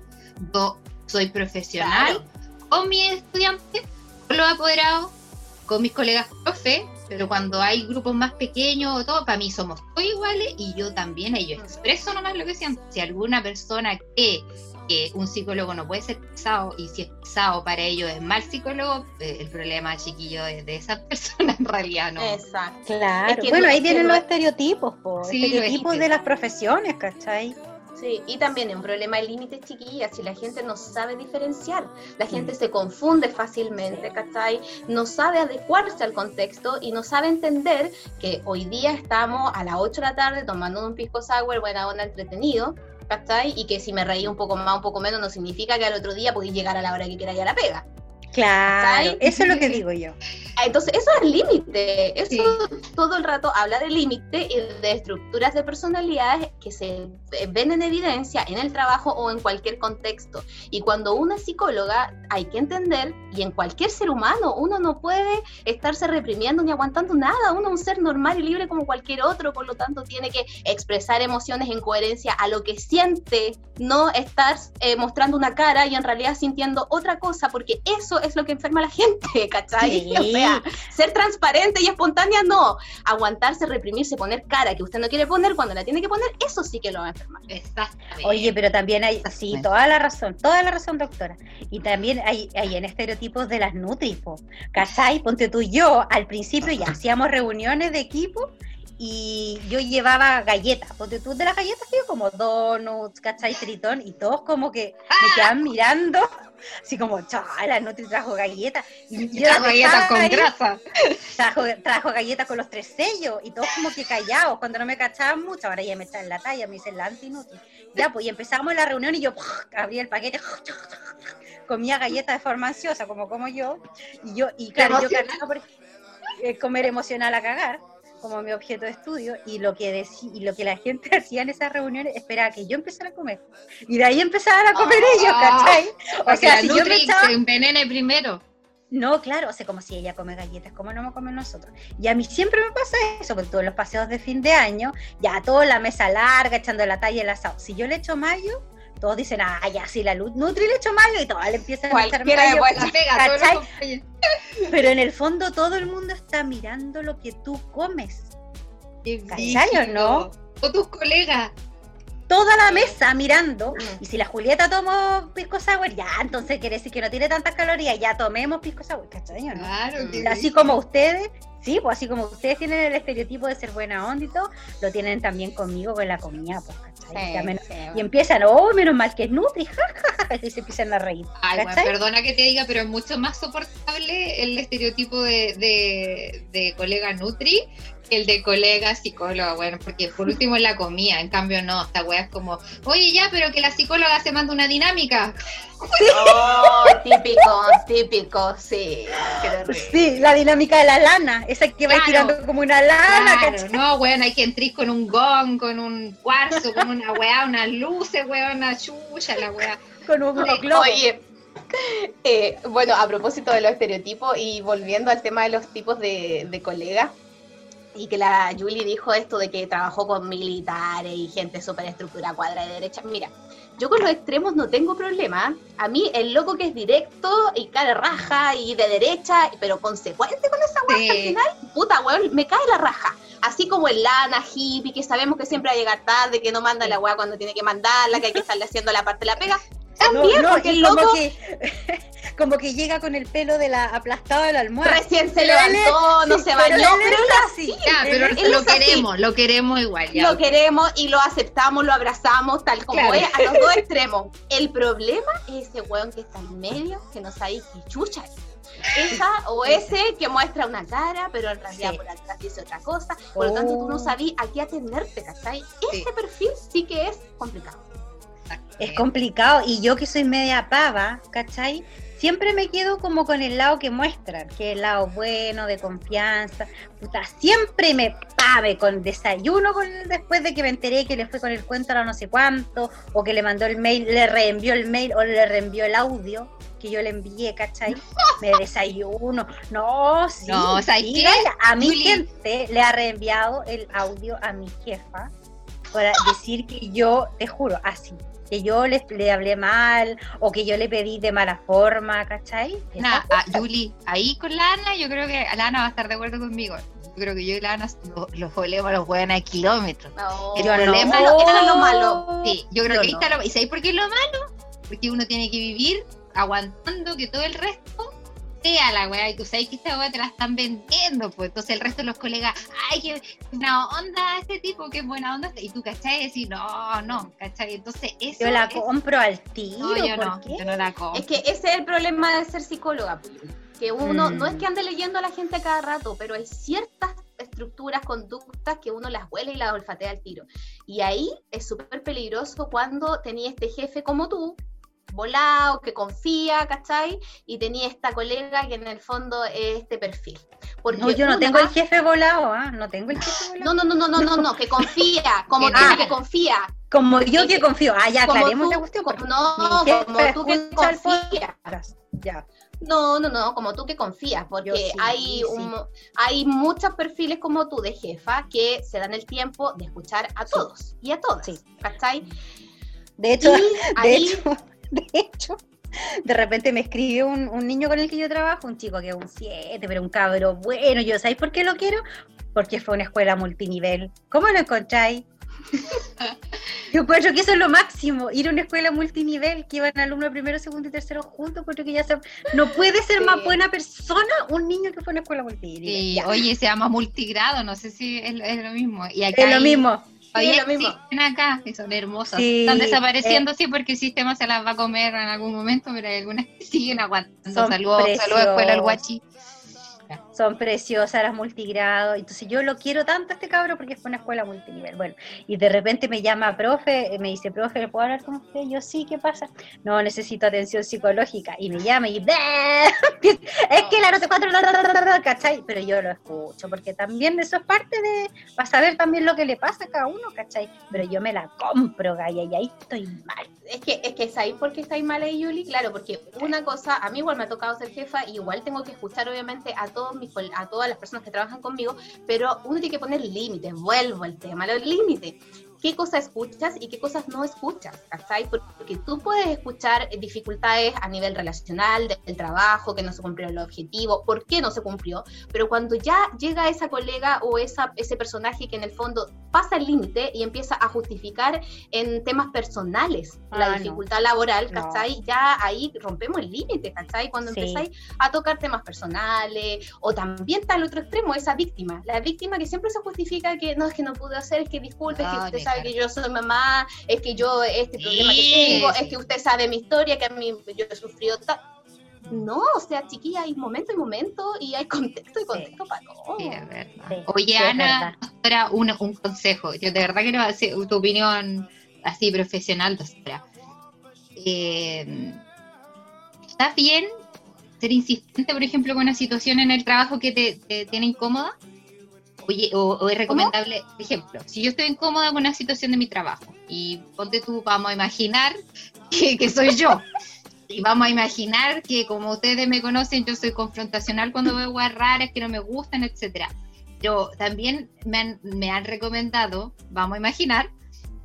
Yo soy profesional con mis estudiantes, con los apoderados, con mis colegas profe, pero cuando hay grupos más pequeños o todo, para mí somos todos iguales y yo también, y yo expreso nomás lo que siento. Si alguna persona cree que un psicólogo no puede ser pesado y si es pesado para ellos es mal psicólogo, eh, el problema chiquillo es de esa persona en realidad, ¿no? Exacto. Claro. Es que bueno, no- ahí vienen los estereotipos, po. Sí, estereotipos de las profesiones, ¿cachai? Sí, y también es un problema de límites, chiquillas, si la gente no sabe diferenciar, la gente se confunde fácilmente, ¿cachai? No sabe adecuarse al contexto y no sabe entender que hoy día estamos a las 8 de la tarde tomando un pisco sour, buena onda, entretenido, ¿cachai? Y que si me reí un poco más, un poco menos, no significa que al otro día podéis llegar a la hora que queráis a la pega. Claro, ¿Cachai? eso es lo que digo yo. Entonces, eso es límite. Eso todo el rato habla de límite y de estructuras de personalidades que se ven en evidencia en el trabajo o en cualquier contexto. Y cuando una psicóloga, hay que entender, y en cualquier ser humano, uno no puede estarse reprimiendo ni aguantando nada. Uno es un ser normal y libre como cualquier otro, por lo tanto, tiene que expresar emociones en coherencia a lo que siente, no estar eh, mostrando una cara y en realidad sintiendo otra cosa, porque eso es lo que enferma a la gente, ¿cachai? O sea, ser transparente y espontánea, no. Aguantarse, reprimirse, poner cara que usted no quiere poner cuando la tiene que poner, eso sí que lo va a enfermar. Exactamente. Oye, pero también hay, sí, toda la razón, toda la razón, doctora. Y también hay, hay en estereotipos de las Nutripo, ¿cachai? Ponte tú y yo, al principio ya hacíamos reuniones de equipo y yo llevaba galletas, porque tú de las galletas, tío, como donuts, ¿cachai? Tritón, y todos como que me ¡Ah! quedan mirando, así como, chala, no te trajo galletas. Y yo trajo galletas con grasa. Trajo, trajo galletas con los tres sellos, y todos como que callados, cuando no me cachaban mucho, ahora ya me está en la talla, me dicen la antinútil. Ya, pues, y empezamos la reunión y yo abrí el paquete, comía galletas de forma ansiosa, como como yo, y yo, y claro, yo por eh, comer emocional a cagar como mi objeto de estudio y lo que y lo que la gente hacía en esas reuniones esperaba que yo empezara a comer y de ahí empezaban a comer ah, ellos, ¿cachai? O sea, si yo me echaba... se envenene primero. No, claro, o sea, como si ella come galletas, como no me comen nosotros? Y a mí siempre me pasa eso, porque todos los paseos de fin de año, ya toda la mesa larga, echando la talla el asado. Si yo le echo mayo, todos dicen, ah, ya, sí, la luz, Nutri le echo mayo y todos le empiezan a echar mayo. Pero en el fondo todo el mundo está mirando lo que tú comes. ¿Cachai o no? O tus colegas. Toda la mesa mirando. Y si la Julieta tomó pisco sour, ya, entonces quiere decir que no tiene tantas calorías, ya tomemos pisco sour, ¿cachai no? Claro, Así como ustedes Sí, pues así como ustedes tienen el estereotipo de ser buena onda y todo, lo tienen también conmigo con la comida, pues, y empiezan, oh, menos mal que es Nutri, y se empiezan a reír. Ay, bueno, perdona que te diga, pero es mucho más soportable el estereotipo de, de, de colega Nutri el de colega psicóloga, bueno, porque por último es la comida, en cambio no, esta wea es como, oye ya, pero que la psicóloga se manda una dinámica. Oh, típico, típico, sí. Sí, la dinámica de la lana, esa que va tirando como una lana. Claro, no, weón, hay que entrar con un gong, con un cuarzo, con una weá, unas luces, weón, una chucha, la weá. Con un globo. Oye, eh, bueno, a propósito de los estereotipos y volviendo al tema de los tipos de, de colegas, y que la Julie dijo esto de que trabajó con militares y gente súper estructura cuadra de derecha. Mira, yo con los extremos no tengo problema. A mí el loco que es directo y cara raja y de derecha, pero consecuente con esa weá al final, puta weón, me cae la raja. Así como el lana, hippie, que sabemos que siempre va a llegar tarde, que no manda la weá cuando tiene que mandarla, que hay que estarle haciendo la parte de la pega. También, porque el loco... como que llega con el pelo de la aplastado de la almohada. Recién se levantó, no se bañó, pero, él es así. pero lo queremos, lo queremos igual. Lo queremos y lo aceptamos, lo abrazamos tal como es, a los dos extremos. El problema es ese weón que está en medio, que no sabe qué chucha esa o ese que muestra una cara, pero en realidad por atrás dice otra cosa. Por lo tanto, tú no oh. sabías a qué atenderte, ¿cachai? Ese perfil sí que es complicado. Es complicado. Y yo que soy media pava, ¿cachai? siempre me quedo como con el lado que muestran, que es el lado bueno, de confianza. Puta, siempre me pave con desayuno con después de que me enteré que le fue con el cuento a no sé cuánto, o que le mandó el mail, le reenvió el mail o le reenvió el audio que yo le envié, ¿cachai? Me desayuno. No, sí. No, a mi gente le ha reenviado el audio a mi jefa para decir que yo, te juro, así, que yo le, le, hablé mal o que yo le pedí de mala forma, ¿cachai? Nah, a Julie, ahí con la Ana, yo creo que la Ana va a estar de acuerdo conmigo. Yo creo que yo y la Ana los volemos los buenos a kilómetros. No, el problema no. era lo malo. Sí, yo creo que ahí está lo ¿Y sabéis por qué es lo malo? Porque uno tiene que vivir aguantando que todo el resto sea la weá, y tú sabes que esta weá te la están vendiendo, pues entonces el resto de los colegas, ay, qué buena onda este tipo, qué buena onda, y tú, ¿cachai? Y decir, no, no, ¿cachai? Entonces eso Yo la compro al tiro, no, yo no, yo no la compro. Es que ese es el problema de ser psicóloga, pues, que uno, no es que ande leyendo a la gente cada rato, pero hay ciertas estructuras, conductas que uno las huele y las olfatea al tiro. Y ahí es súper peligroso cuando tenía este jefe como tú, volado, que confía, ¿cachai? Y tenía esta colega que en el fondo es este perfil. Porque No, yo no tengo el jefe volado, ¿ah? No tengo el jefe volado. No, no, no, no, no, no, no, que confía, como Que tú que confía. Como yo que confío. Ah, ya, aclaremos la cuestión. porque no, como tú que confías. Ya. No, no, no, como tú que confías, porque sí, hay, sí. hay muchos perfiles como tú de jefa que se dan el tiempo de escuchar a todos y a todas. ¿cachai? De Y hecho, de ahí, hecho, de hecho, de repente me escribe un, un niño con el que yo trabajo, un chico que es un 7, pero un cabro bueno. Yo, ¿sabéis por qué lo quiero? Porque fue una escuela multinivel. ¿Cómo lo encontráis? Yo encuentro que eso es lo máximo, ir a una escuela multinivel, que iban alumnos primero, segundo y tercero juntos, encuentro que ya se- no puede ser Sí. más buena persona un niño que fue a una escuela multinivel. Ya. oye, se llama multigrado, no sé si es, lo- es lo mismo. Y acá es lo hay- mismo. Todavía Sí, es lo mismo. existen acá, y son hermosas. Sí, Están desapareciendo, sí, porque el sistema se las va a comer en algún momento, pero hay algunas que siguen aguantando. Saludos, saludos, escuela al guachi. Son preciosas las multigrados. Entonces yo lo quiero tanto a este cabro porque fue una escuela multinivel. Bueno, y de repente me llama profe, eh, me dice, profe, ¿le puedo hablar con usted? Yo sí, ¿qué pasa? No, necesito atención psicológica. Y me llama y es que la no sé cuánto, ¿cachai? Pero yo lo escucho porque también eso es parte de, para saber también lo que le pasa a cada uno, ¿cachai? Pero yo me la compro, Gaya, y ahí estoy mal. es que, es que ¿sabéis por qué estáis mal ahí, Yuli? Claro, porque una cosa, a mí igual me ha tocado ser jefa, y igual tengo que escuchar obviamente a todos mis a todas las personas que trabajan conmigo, pero uno tiene que poner límites, vuelvo al tema, los límites. ¿Qué cosas escuchas y qué cosas no escuchas? ¿Cachai? Porque tú puedes escuchar dificultades a nivel relacional, del trabajo, que no se cumplió el objetivo, por qué no se cumplió, pero cuando ya llega esa colega o esa, ese personaje que en el fondo pasa el límite y empieza a justificar en temas personales Ah, la no. dificultad laboral, No. ¿cachai? Ya ahí rompemos el límite, ¿cachai? Cuando Sí. empezáis a tocar temas personales, o también está el otro extremo, esa víctima, la víctima que siempre se justifica que no, es que no pude hacer, es que disculpe, es que usted sabe que yo soy mamá, es que yo este problema que Sí, tengo, sí. es que usted sabe mi historia, que a mí yo he sufrido tal. No, o sea, chiquilla, hay momento y momento, y hay contexto y contexto para todo. Sí, es verdad. Sí, Oye, sí, Ana, era un, un consejo. Yo de verdad quiero hacer tu opinión así profesional, doctora. Eh, ¿Está bien ser insistente, por ejemplo, con una situación en el trabajo que te, te tiene incómoda? Oye, o, o es recomendable, por ejemplo, si yo estoy incómoda con una situación de mi trabajo y ponte tú, vamos a imaginar que, que soy yo. Y vamos a imaginar que como ustedes me conocen, yo soy confrontacional cuando veo cosas raras que no me gustan, etcétera. Pero también me han, me han recomendado, vamos a imaginar,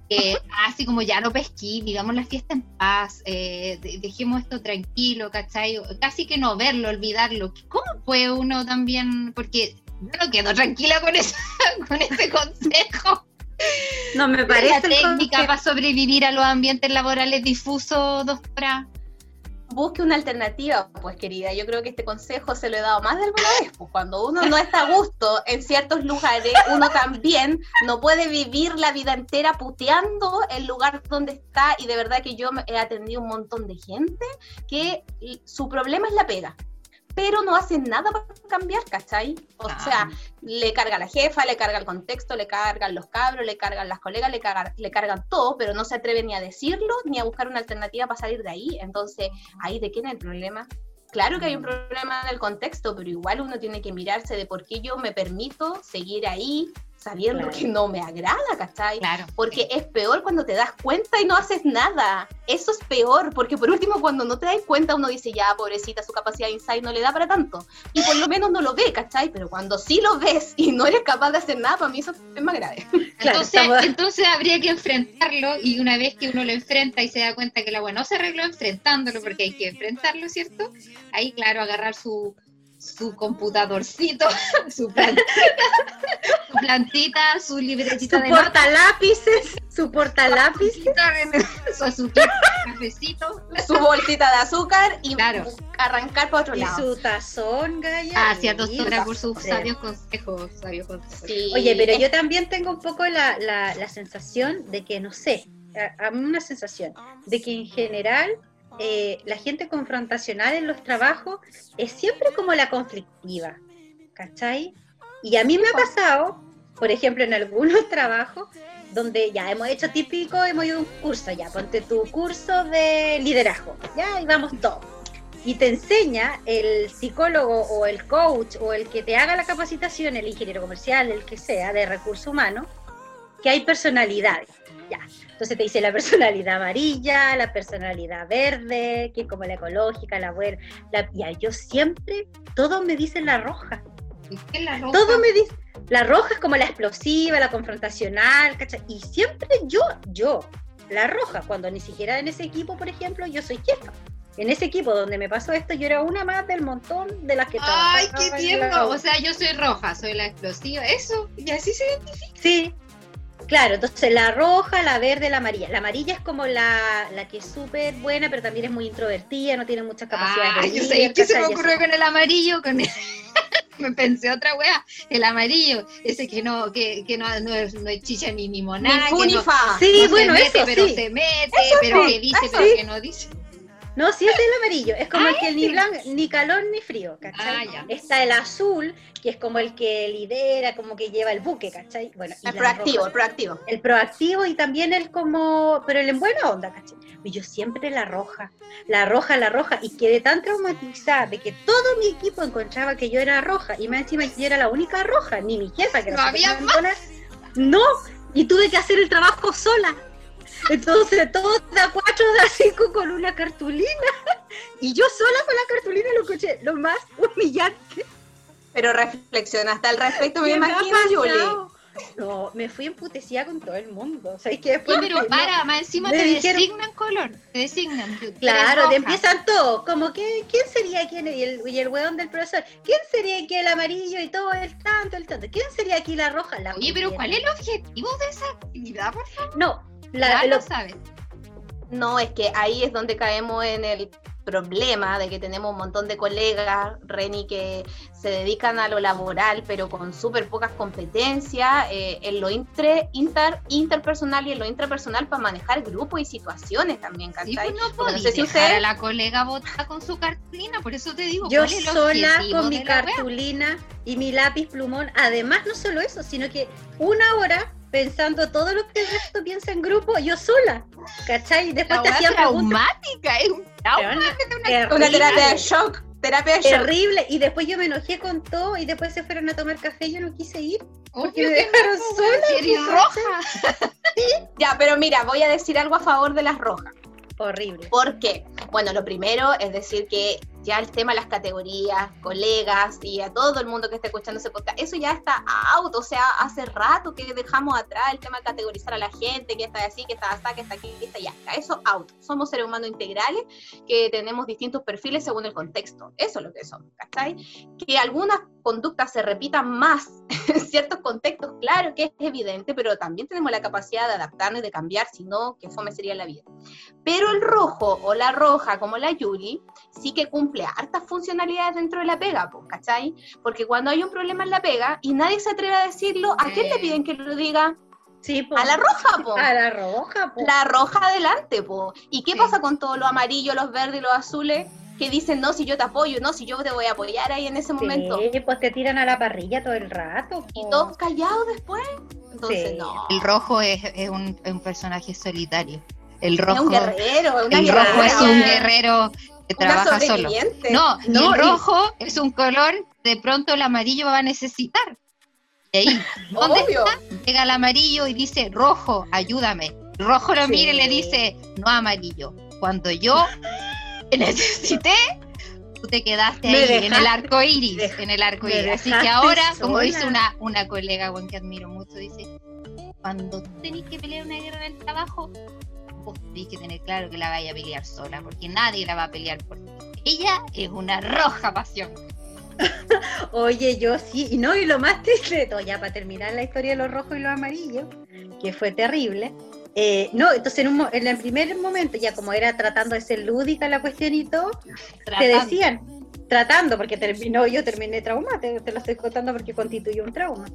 que así como ya no pesquí, digamos la fiesta en paz, eh, de- dejemos esto tranquilo, ¿cachai? Casi que no verlo, olvidarlo. ¿Cómo puede uno también? Porque yo no quedo tranquila con, esa, con ese consejo. No me la parece el técnica para sobrevivir a los ambientes laborales difusos, doctora. busque una alternativa, pues querida. Yo creo que este consejo se lo he dado más de alguna vez. Pues cuando uno no está a gusto en ciertos lugares, uno también no puede vivir la vida entera puteando el lugar donde está. Y de verdad que yo he atendido un montón de gente que su problema es la pega. Pero no hacen nada para cambiar, ¿cachai? O Ah. sea, le carga la jefa, le carga el contexto, le cargan los cabros, le cargan las colegas, le cargan, le cargan todo, pero no se atreven ni a decirlo ni a buscar una alternativa para salir de ahí. Entonces, ahí de quién es el problema. Claro que hay un problema en el contexto, pero igual uno tiene que mirarse de por qué yo me permito seguir ahí sabiendo Claro. que no me agrada, ¿cachai? Claro. Porque es peor cuando te das cuenta y no haces nada. Eso es peor, porque por último cuando no te das cuenta uno dice, ya, pobrecita, su capacidad de insight no le da para tanto. Y por lo menos no lo ve, ¿cachai? Pero cuando sí lo ves y no eres capaz de hacer nada, para mí eso es más grave. Claro, entonces, estamos- entonces habría que enfrentarlo y una vez que uno lo enfrenta y se da cuenta que la agua no se arregló enfrentándolo porque hay que enfrentarlo, ¿cierto? Ahí, claro, agarrar su, su computadorcito, su plantita, plantita, su libretita Su de notas, portalápices, su portalápices. su azúcar, su cafecito, Su bolsita de azúcar y Claro. arrancar para otro Y lado. su tazón, Gaya. Gracias, y doctora, por sus sabios consejos. Sabios consejos. Sí. Oye, pero yo también tengo un poco la, la, la sensación de que, no sé, a, a mí una sensación de que en general eh, la gente confrontacional en los trabajos es siempre como la conflictiva, ¿cachai? Y a mí me ha pasado, por ejemplo, en algunos trabajos, donde ya hemos hecho típico, hemos ido a un curso, ya, ponte tu curso de liderazgo, ya, y vamos todos. Y te enseña el psicólogo o el coach o el que te haga la capacitación, el ingeniero comercial, el que sea, de recursos humanos, que hay personalidades, ya. Entonces te dice la personalidad amarilla, la personalidad verde, que es como la ecológica, la buena. La, ya, yo siempre, todos me dicen la roja. ¿Y qué es la roja? Todo me dice. La roja es como la explosiva, la confrontacional, ¿cachai? Y siempre yo, yo, la roja, cuando ni siquiera en ese equipo, por ejemplo, yo soy jefa. En ese equipo donde me pasó esto, yo era una más del montón de las que Ay, qué tierno. O sea, yo soy roja, soy la explosiva. Eso, y así se identifica. Sí, claro, entonces la roja, la verde, la amarilla. La amarilla es como la, la que es súper buena, pero también es muy introvertida, no tiene muchas capacidades Ay, de yo líder, sé, ¿qué se me ocurrió con el amarillo? Con el- me pensé otra wea, el amarillo, ese que no, que, que no, no es, no es chicha ni ni que ni no, fa. Sí, no bueno, se mete, eso pero sí. se mete, pero sí, que dice, eso pero sí. que no dice. No, sí, ese es el amarillo. Es como Ah, el que ni, blan- ni calor ni frío, ¿cachai? Ah, ya. Está el azul, que es como el que lidera, como que lleva el buque, ¿cachai? Bueno, y El proactivo, roja. el proactivo. El proactivo y también el como, pero el en buena onda, ¿cachai? Y yo siempre la roja, la roja, la roja, y quedé tan traumatizada de que todo mi equipo encontraba que yo era roja, y más encima yo era la única roja, ni mi jefa, que era No había mandona. No, y tuve que hacer el trabajo sola. Entonces, todos de a cuatro, de a cinco con una cartulina. Y yo sola con la cartulina lo escuché, lo más humillante. Pero reflexionaste al respecto, me imagino, Julie. No, me fui emputecida con todo el mundo. O sea, es que después No, me- pero me- para, más encima te dijeron- designan color, te designan. Claro, te empiezan todos, como que, ¿quién sería quién? Y el, y el weón del profesor, ¿quién sería aquí el amarillo y todo el tanto, el tanto? ¿Quién sería aquí la roja? La Oye, pero. ¿cuál es el objetivo de esa actividad, por favor? No, la, Ya lo- lo sabes. No, es que ahí es donde caemos en el problema de que tenemos un montón de colegas, Reni, que se dedican a lo laboral, pero con súper pocas competencias eh, en lo intre- inter, interpersonal y en lo intrapersonal para manejar grupos y situaciones también, Sí, ¿cachai? pues no sé si usted- a la colega botada con su cartulina, por eso te digo, yo ¿cuál es el sola con mi cartulina y mi lápiz plumón. Además, no solo eso, sino que una hora pensando todo lo que el resto piensa en grupo, yo sola. ¿Cachai? Y La después te hacían preguntas traumática, es un trauma. terrible, Una terapia de shock, terapia de shock. terrible. Y después yo me enojé con todo y después se fueron a tomar café y yo no quise ir. Porque Obvio me dejaron no, sola, pues, roja. Ya, pero mira, voy a decir algo a favor de las rojas. Horrible. ¿Por qué? Bueno, lo primero es decir que ya el tema de las categorías, colegas y a todo el mundo que esté escuchando ese podcast, eso ya está out, o sea, hace rato que dejamos atrás el tema de categorizar a la gente, que está así, que está así, que está aquí, que está allá, eso out. Somos seres humanos integrales que tenemos distintos perfiles según el contexto, eso es lo que somos, ¿cachai? Que algunas conductas se repitan más en ciertos contextos, claro que es evidente, pero también tenemos la capacidad de adaptarnos y de cambiar, si no, que fome sería la vida. Pero el rojo o la roja, como la Yuli, sí que cumple hartas funcionalidades dentro de la pega, po, ¿cachai? Porque cuando hay un problema en la pega y nadie se atreve a decirlo, ¿a quién le piden que lo diga? Sí, po. A la roja, po. A la roja, po. La roja adelante, po. ¿Y qué Sí. pasa con todos los amarillos, los verdes y los azules? Que dicen, no, si yo te apoyo, no, si yo te voy a apoyar ahí en ese momento. Sí, pues te tiran a la parrilla todo el rato. Y todos callados después. Entonces, Sí. no. El rojo es, es un, es un personaje solitario. El Es rojo, un guerrero, es el rojo es un guerrero que trabaja solo. No, No, el y- rojo es un color, de pronto el amarillo va a necesitar. Y ahí, ¿dónde Obvio. llega el amarillo y dice, rojo, ayúdame. Rojo lo Sí. mira y le dice, no amarillo. Cuando yo te necesité, tú te quedaste ahí en el arco iris, en el arco iris. Así que ahora, como dice una, una colega bueno, que admiro mucho, dice, cuando tú tenés que pelear una guerra en el trabajo, tenés que tener claro que la vaya a pelear sola, porque nadie la va a pelear por ti. Ella es una roja pasión. Oye, yo sí, y no, y lo más triste de todo, ya para terminar la historia de los rojos y los amarillos, que fue terrible. eh, no, entonces en, un mo- en el primer momento, ya como era tratando de ser lúdica la cuestión y todo, te decían, tratando, porque terminó, yo terminé trauma, te, te lo estoy contando porque constituyó un trauma.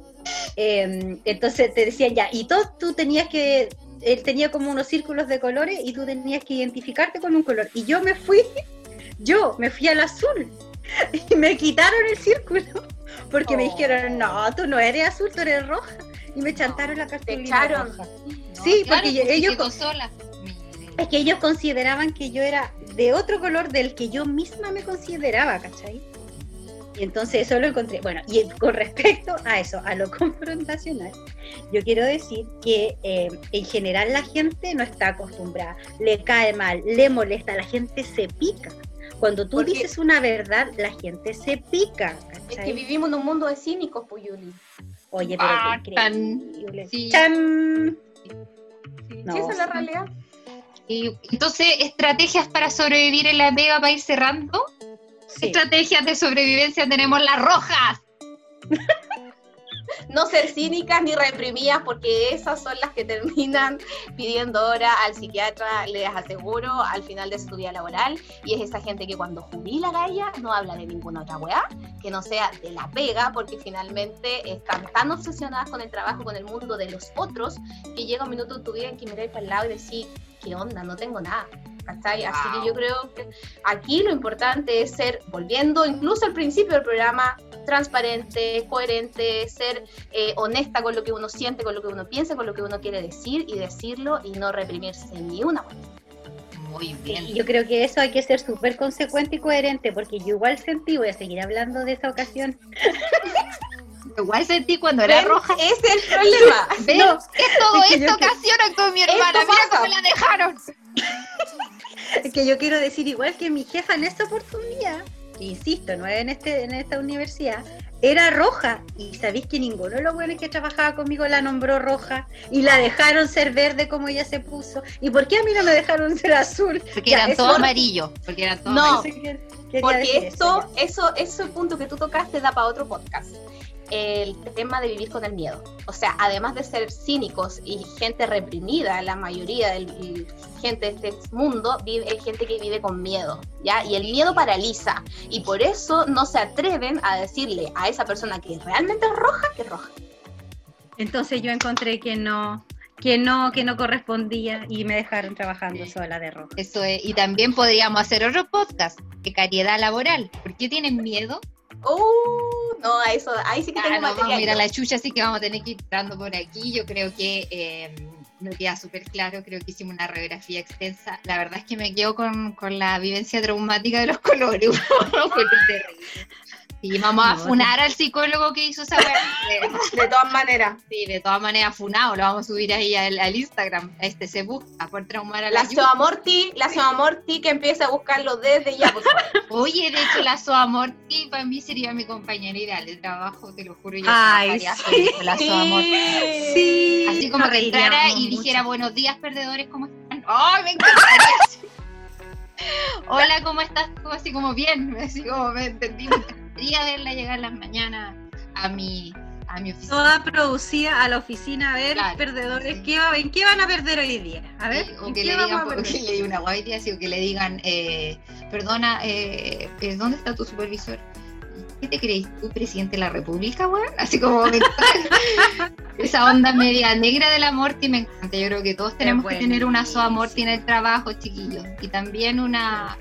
Eh, entonces te decían ya, y todo tú tenías que, él tenía como unos círculos de colores y tú tenías que identificarte con un color. Y yo me fui, yo me fui al azul y me quitaron el círculo porque me dijeron, no, tú no eres azul, tú eres roja. y me chantaron la cartulina echaron. roja. No, Sí, claro, porque ellos con- sola. Es que ellos consideraban que yo era de otro color del que yo misma me consideraba, ¿cachai? Y entonces eso lo encontré. Bueno, y con respecto a eso, a lo confrontacional, yo quiero decir que eh, en general la gente no está acostumbrada, le cae mal, le molesta, la gente se pica. Cuando tú Porque- dices una verdad, la gente se pica, Es que vivimos en un mundo de cínicos, pues, Yuli. Oye, pero Ah, qué tan- increíble. sí. ¡Chan! No, sí, esa es la realidad. Y entonces, estrategias para sobrevivir en la pega para ir cerrando. Sí. Estrategias de sobrevivencia tenemos las rojas. No ser cínicas ni reprimidas, porque esas son las que terminan pidiendo hora al psiquiatra, les aseguro, al final de su día laboral. Y es esa gente que cuando jubila Gaia no habla de ninguna otra weá, que no sea de la pega, porque finalmente están tan obsesionadas con el trabajo, con el mundo de los otros, que llega un minuto en tu vida en que miráis para el lado y decís, ¿qué onda? No tengo nada. ¿Cachai? Así que yo creo que aquí lo importante es ser, volviendo incluso al principio del programa, transparente, coherente, ser eh, honesta con lo que uno siente, con lo que uno piensa, con lo que uno quiere decir y decirlo y no reprimirse ni una. Muy Sí, bien. y yo creo que eso hay que ser súper consecuente y coherente, porque yo igual sentí, voy a seguir hablando de esa ocasión, Igual sentí cuando era ¿Ven? roja. Ese es el problema. ¿Ven? No, que todo es esto yo con mi hermana. Mira cómo la dejaron. Que yo quiero decir igual que mi jefa en esta oportunidad, que insisto, no es en, este, en esta universidad, era roja. Y sabéis que ninguno de los buenos que trabajaba conmigo la nombró roja y la dejaron ser verde como ella se puso. ¿Y por qué a mí no me dejaron ser azul? Porque Ya, eran todos amarillos. Porque eran todos No. que- quería Porque esto, eso, eso, ese punto que tú tocaste da para otro podcast. El tema de vivir con el miedo. O sea, además de ser cínicos y gente reprimida, la mayoría de gente de este mundo vive, hay gente que vive con miedo, ¿ya? Y el miedo paraliza. Y por eso no se atreven a decirle a esa persona que realmente es roja, que es roja. Entonces yo encontré que no, que no, que no correspondía y me dejaron trabajando sola de roja. Eso es. Y también podríamos hacer otro podcast. Precariedad laboral. ¿Por qué tienen miedo? Uh, no, a eso, ahí sí que Ah, tengo no, vamos a material. mirar la chucha, así que vamos a tener que ir entrando por aquí. Yo creo que eh, queda súper claro, creo que hicimos una radiografía extensa. La verdad es que me quedo con, con la vivencia traumática de los colores. Y vamos a No, funar al psicólogo que hizo esa weá. De todas maneras. Sí, de todas maneras, funado, lo vamos a subir ahí al, al Instagram. Este se busca por traumar a la La. Soamorti, la Soamorti que empieza a buscarlo desde ya. Oye, de hecho, la Soamorti para mí sería mi compañera ideal de trabajo, te lo juro. Yo Ay, sí. la Soamorti. Sí, Así como que entrara y dijera, mucho. buenos días, perdedores, ¿cómo están? ¡Ay, me encantaría! Hola, ¿cómo estás? Así como bien, así como me entendí. Encantaría verla llegar las mañanas a mi, a mi oficina. Toda producida a la oficina a ver, Claro, perdedores, sí. ¿qué ¿en qué van a perder hoy día? A ver, Sí, o ¿en que qué le digan, a porque perder? leí una guay así, o que le digan, eh, perdona, eh, eh, ¿dónde está tu supervisor? ¿Qué te crees tú, presidente de la República, weón? Así como esa onda media negra de la Morty me encanta. Yo creo que todos tenemos que tener una soa Morty en el trabajo, chiquillos. Y también una.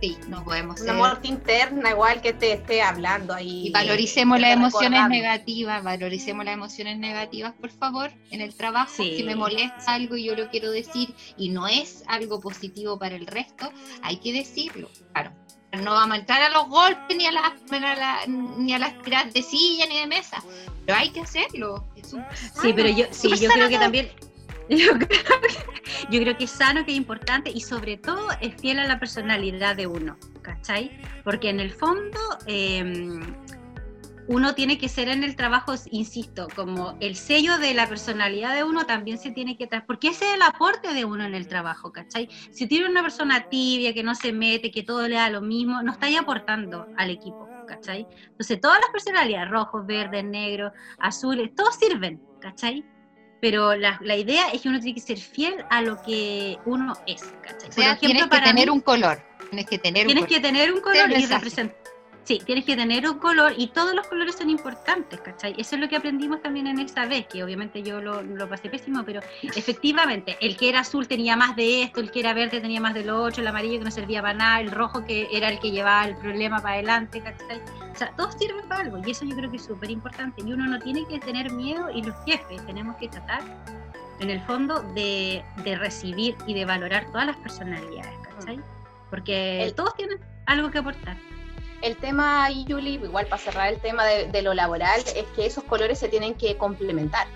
Sí, no podemos Una ser. muerte interna, igual que te esté hablando ahí. Y valoricemos las emociones recordando. negativas, valoricemos las emociones negativas, por favor, en el trabajo. Sí. Si me molesta algo y yo lo quiero decir y no es algo positivo para el resto, hay que decirlo, claro. No vamos a entrar a los golpes ni a las ni a las tiradas de silla ni de mesa, pero hay que hacerlo. Es un- Sí, pero yo, sí, yo creo que también. Yo creo, que, yo creo que es sano, que es importante y sobre todo es fiel a la personalidad de uno, ¿cachai? Porque en el fondo eh, uno tiene que ser en el trabajo, insisto, como el sello de la personalidad de uno también se tiene que traer, porque ese es el aporte de uno en el trabajo, ¿cachai? Si tiene una persona tibia, que no se mete, que todo le da lo mismo, no está ahí aportando al equipo, ¿cachai? Entonces todas las personalidades, rojos, verdes, negros, azules, todos sirven, ¿cachai? Pero la, la idea es que uno tiene que ser fiel a lo que uno es, ¿cachai? O sea, tienes que para tener mí, un color. Tienes que tener un tienes color. que tener un color y representar. Sí, tienes que tener un color y todos los colores son importantes, ¿cachai? Eso es lo que aprendimos también en esa vez, que obviamente yo lo, lo pasé pésimo, pero efectivamente, el que era azul tenía más de esto, el que era verde tenía más de lo otro, el amarillo que no servía para nada, el rojo que era el que llevaba el problema para adelante, ¿cachai? O sea, todos sirven para algo y eso yo creo que es súper importante y uno no tiene que tener miedo y los jefes tenemos que tratar en el fondo de, de recibir y de valorar todas las personalidades, ¿cachai? Porque El- todos tienen algo que aportar. El tema ahí, Yuli, igual para cerrar el tema de, de lo laboral, es que esos colores se tienen que complementar.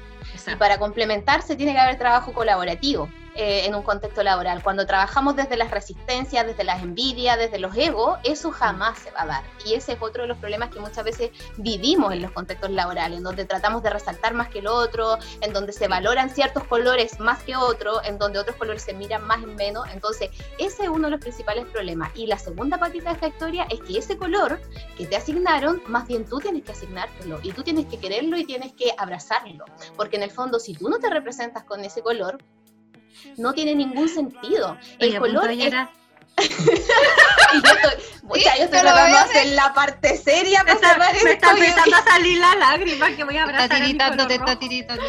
Y para complementarse tiene que haber trabajo colaborativo eh, en un contexto laboral. Cuando trabajamos desde las resistencias, desde las envidias, desde los egos, eso jamás se va a dar. Y ese es otro de los problemas que muchas veces vivimos en los contextos laborales, en donde tratamos de resaltar más que el otro, en donde se valoran ciertos colores más que otros, en donde otros colores se miran más en menos. Entonces, ese es uno de los principales problemas. Y la segunda patita de esta historia es que ese color que te asignaron, más bien tú tienes que asignártelo y tú tienes que quererlo y tienes que abrazarlo. Porque en el fondo, si tú no te representas con ese color, no tiene ningún sentido. El Oye, color es... y yo estoy, yo tratando voy de hacer la parte seria Me para está, cerrar me esto, está empezando a salir la lágrima que voy a abrazar está tiritando, te está tiritando.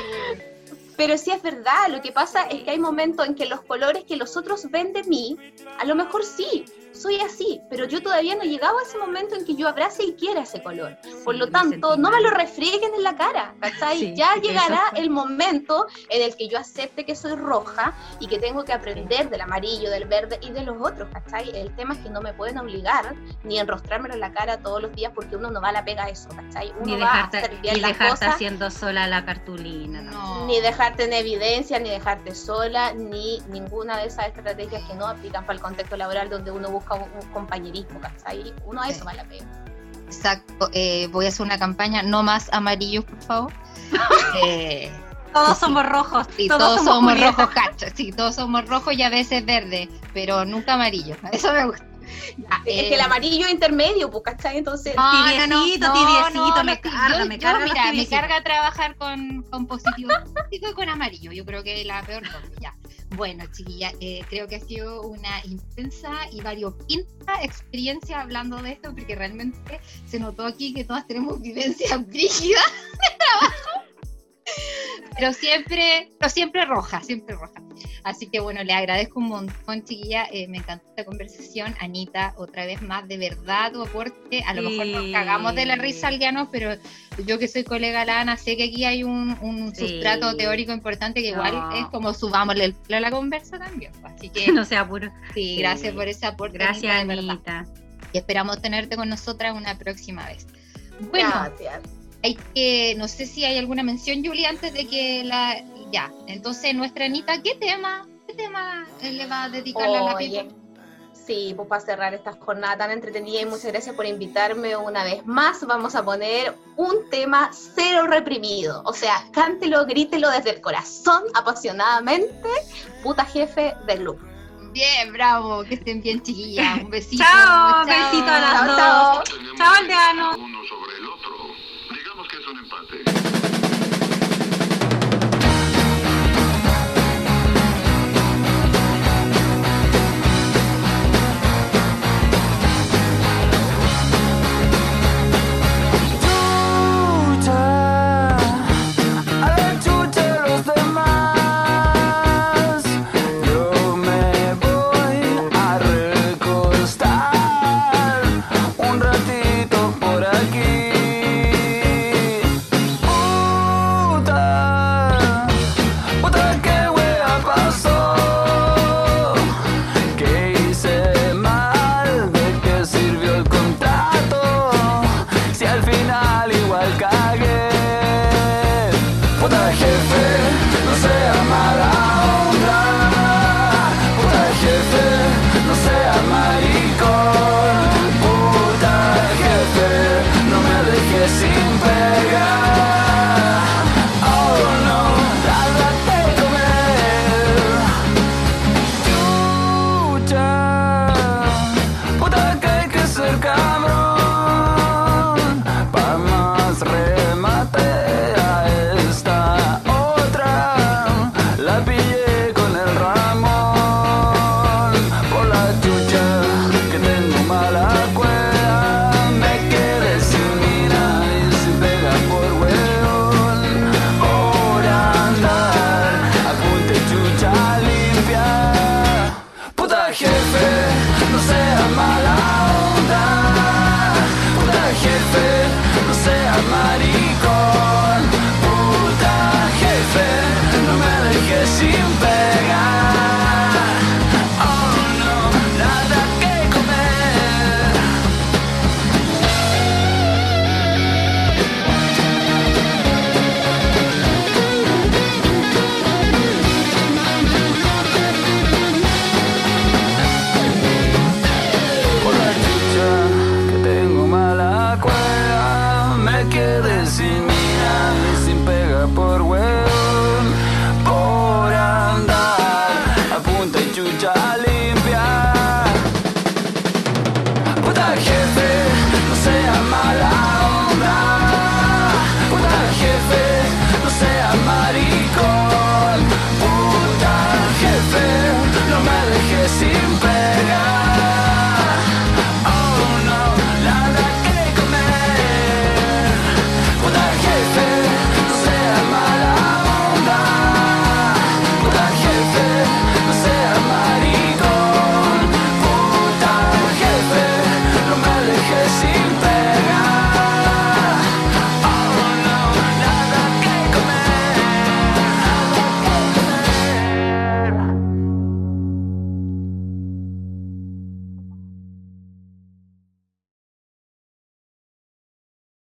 Pero sí es verdad, lo que pasa es que hay momentos en que los colores que los otros ven de mí, a lo mejor sí, soy así, pero yo todavía no he llegado a ese momento en que yo abrace y quiera ese color. Por Sí, lo tanto, no me lo refrieguen en la cara, ¿cachai? Sí, ya llegará el momento en el que yo acepte que soy roja y que tengo que aprender del amarillo, del verde y de los otros, ¿cachai? El tema es que no me pueden obligar ni enrostrármelo en la cara todos los días porque uno no va a la pega a eso, ¿cachai? Uno Ni va a dejarte, hacer ni las dejarte cosas haciendo sola la cartulina. No. ni dejarte en evidencia, ni dejarte sola, ni ninguna de esas estrategias que no aplican para el contexto laboral donde uno busca un, un compañerismo, ¿cachai? Uno a eso va la pena. Exacto. eh, voy a hacer una campaña, no más amarillos, por favor. Eh, Todos Sí, somos rojos. sí, todos, somos rojos, cacho. Sí, todos somos rojos y a veces verde, pero nunca amarillo. Eso me gusta. Ya, es eh, que el amarillo es intermedio, pues, ¿cachai? Entonces, No, Tibiecito, tibiecito, me carga, yo- me carga mira, me carga trabajar con, con positivo y con amarillo. Yo creo que es la peor doble, ya. Bueno, chiquilla, eh, creo que ha sido una intensa y variopinta experiencia hablando de esto, porque realmente se notó aquí que todas tenemos vivencias brígidas de trabajo. Pero siempre, pero siempre roja, siempre roja. Así que bueno, le agradezco un montón, chiquilla. eh, me encantó esta conversación. Anita, otra vez más, de verdad tu aporte. A lo mejor nos cagamos de la risa algunos, pero yo que soy colega de la Ana, sé que aquí hay un, un Sí. sustrato teórico importante que igual es como subámosle el pelo a la conversa también. pues. Así que No sea puro. sí, Sí. gracias por ese aporte. Gracias, Anita, de verdad. Anita. Y esperamos tenerte con nosotras una próxima vez. Bueno, gracias. Hay que, no sé si hay alguna mención, Julia, antes de que la. Ya, entonces nuestra Anita, ¿qué tema, qué tema eh, le va a dedicar a la Pipo? sí, pues para cerrar esta jornada tan entretenida y muchas gracias por invitarme una vez más, vamos a poner un tema cero reprimido. O sea, cántelo, grítelo desde el corazón, apasionadamente, puta jefe del grupo. Bien, bravo, que estén bien, chiquillas. Un besito. Chao, besito a las Chao, dos. chao. Chao, aldeano. Uno sobre el otro. Un empate.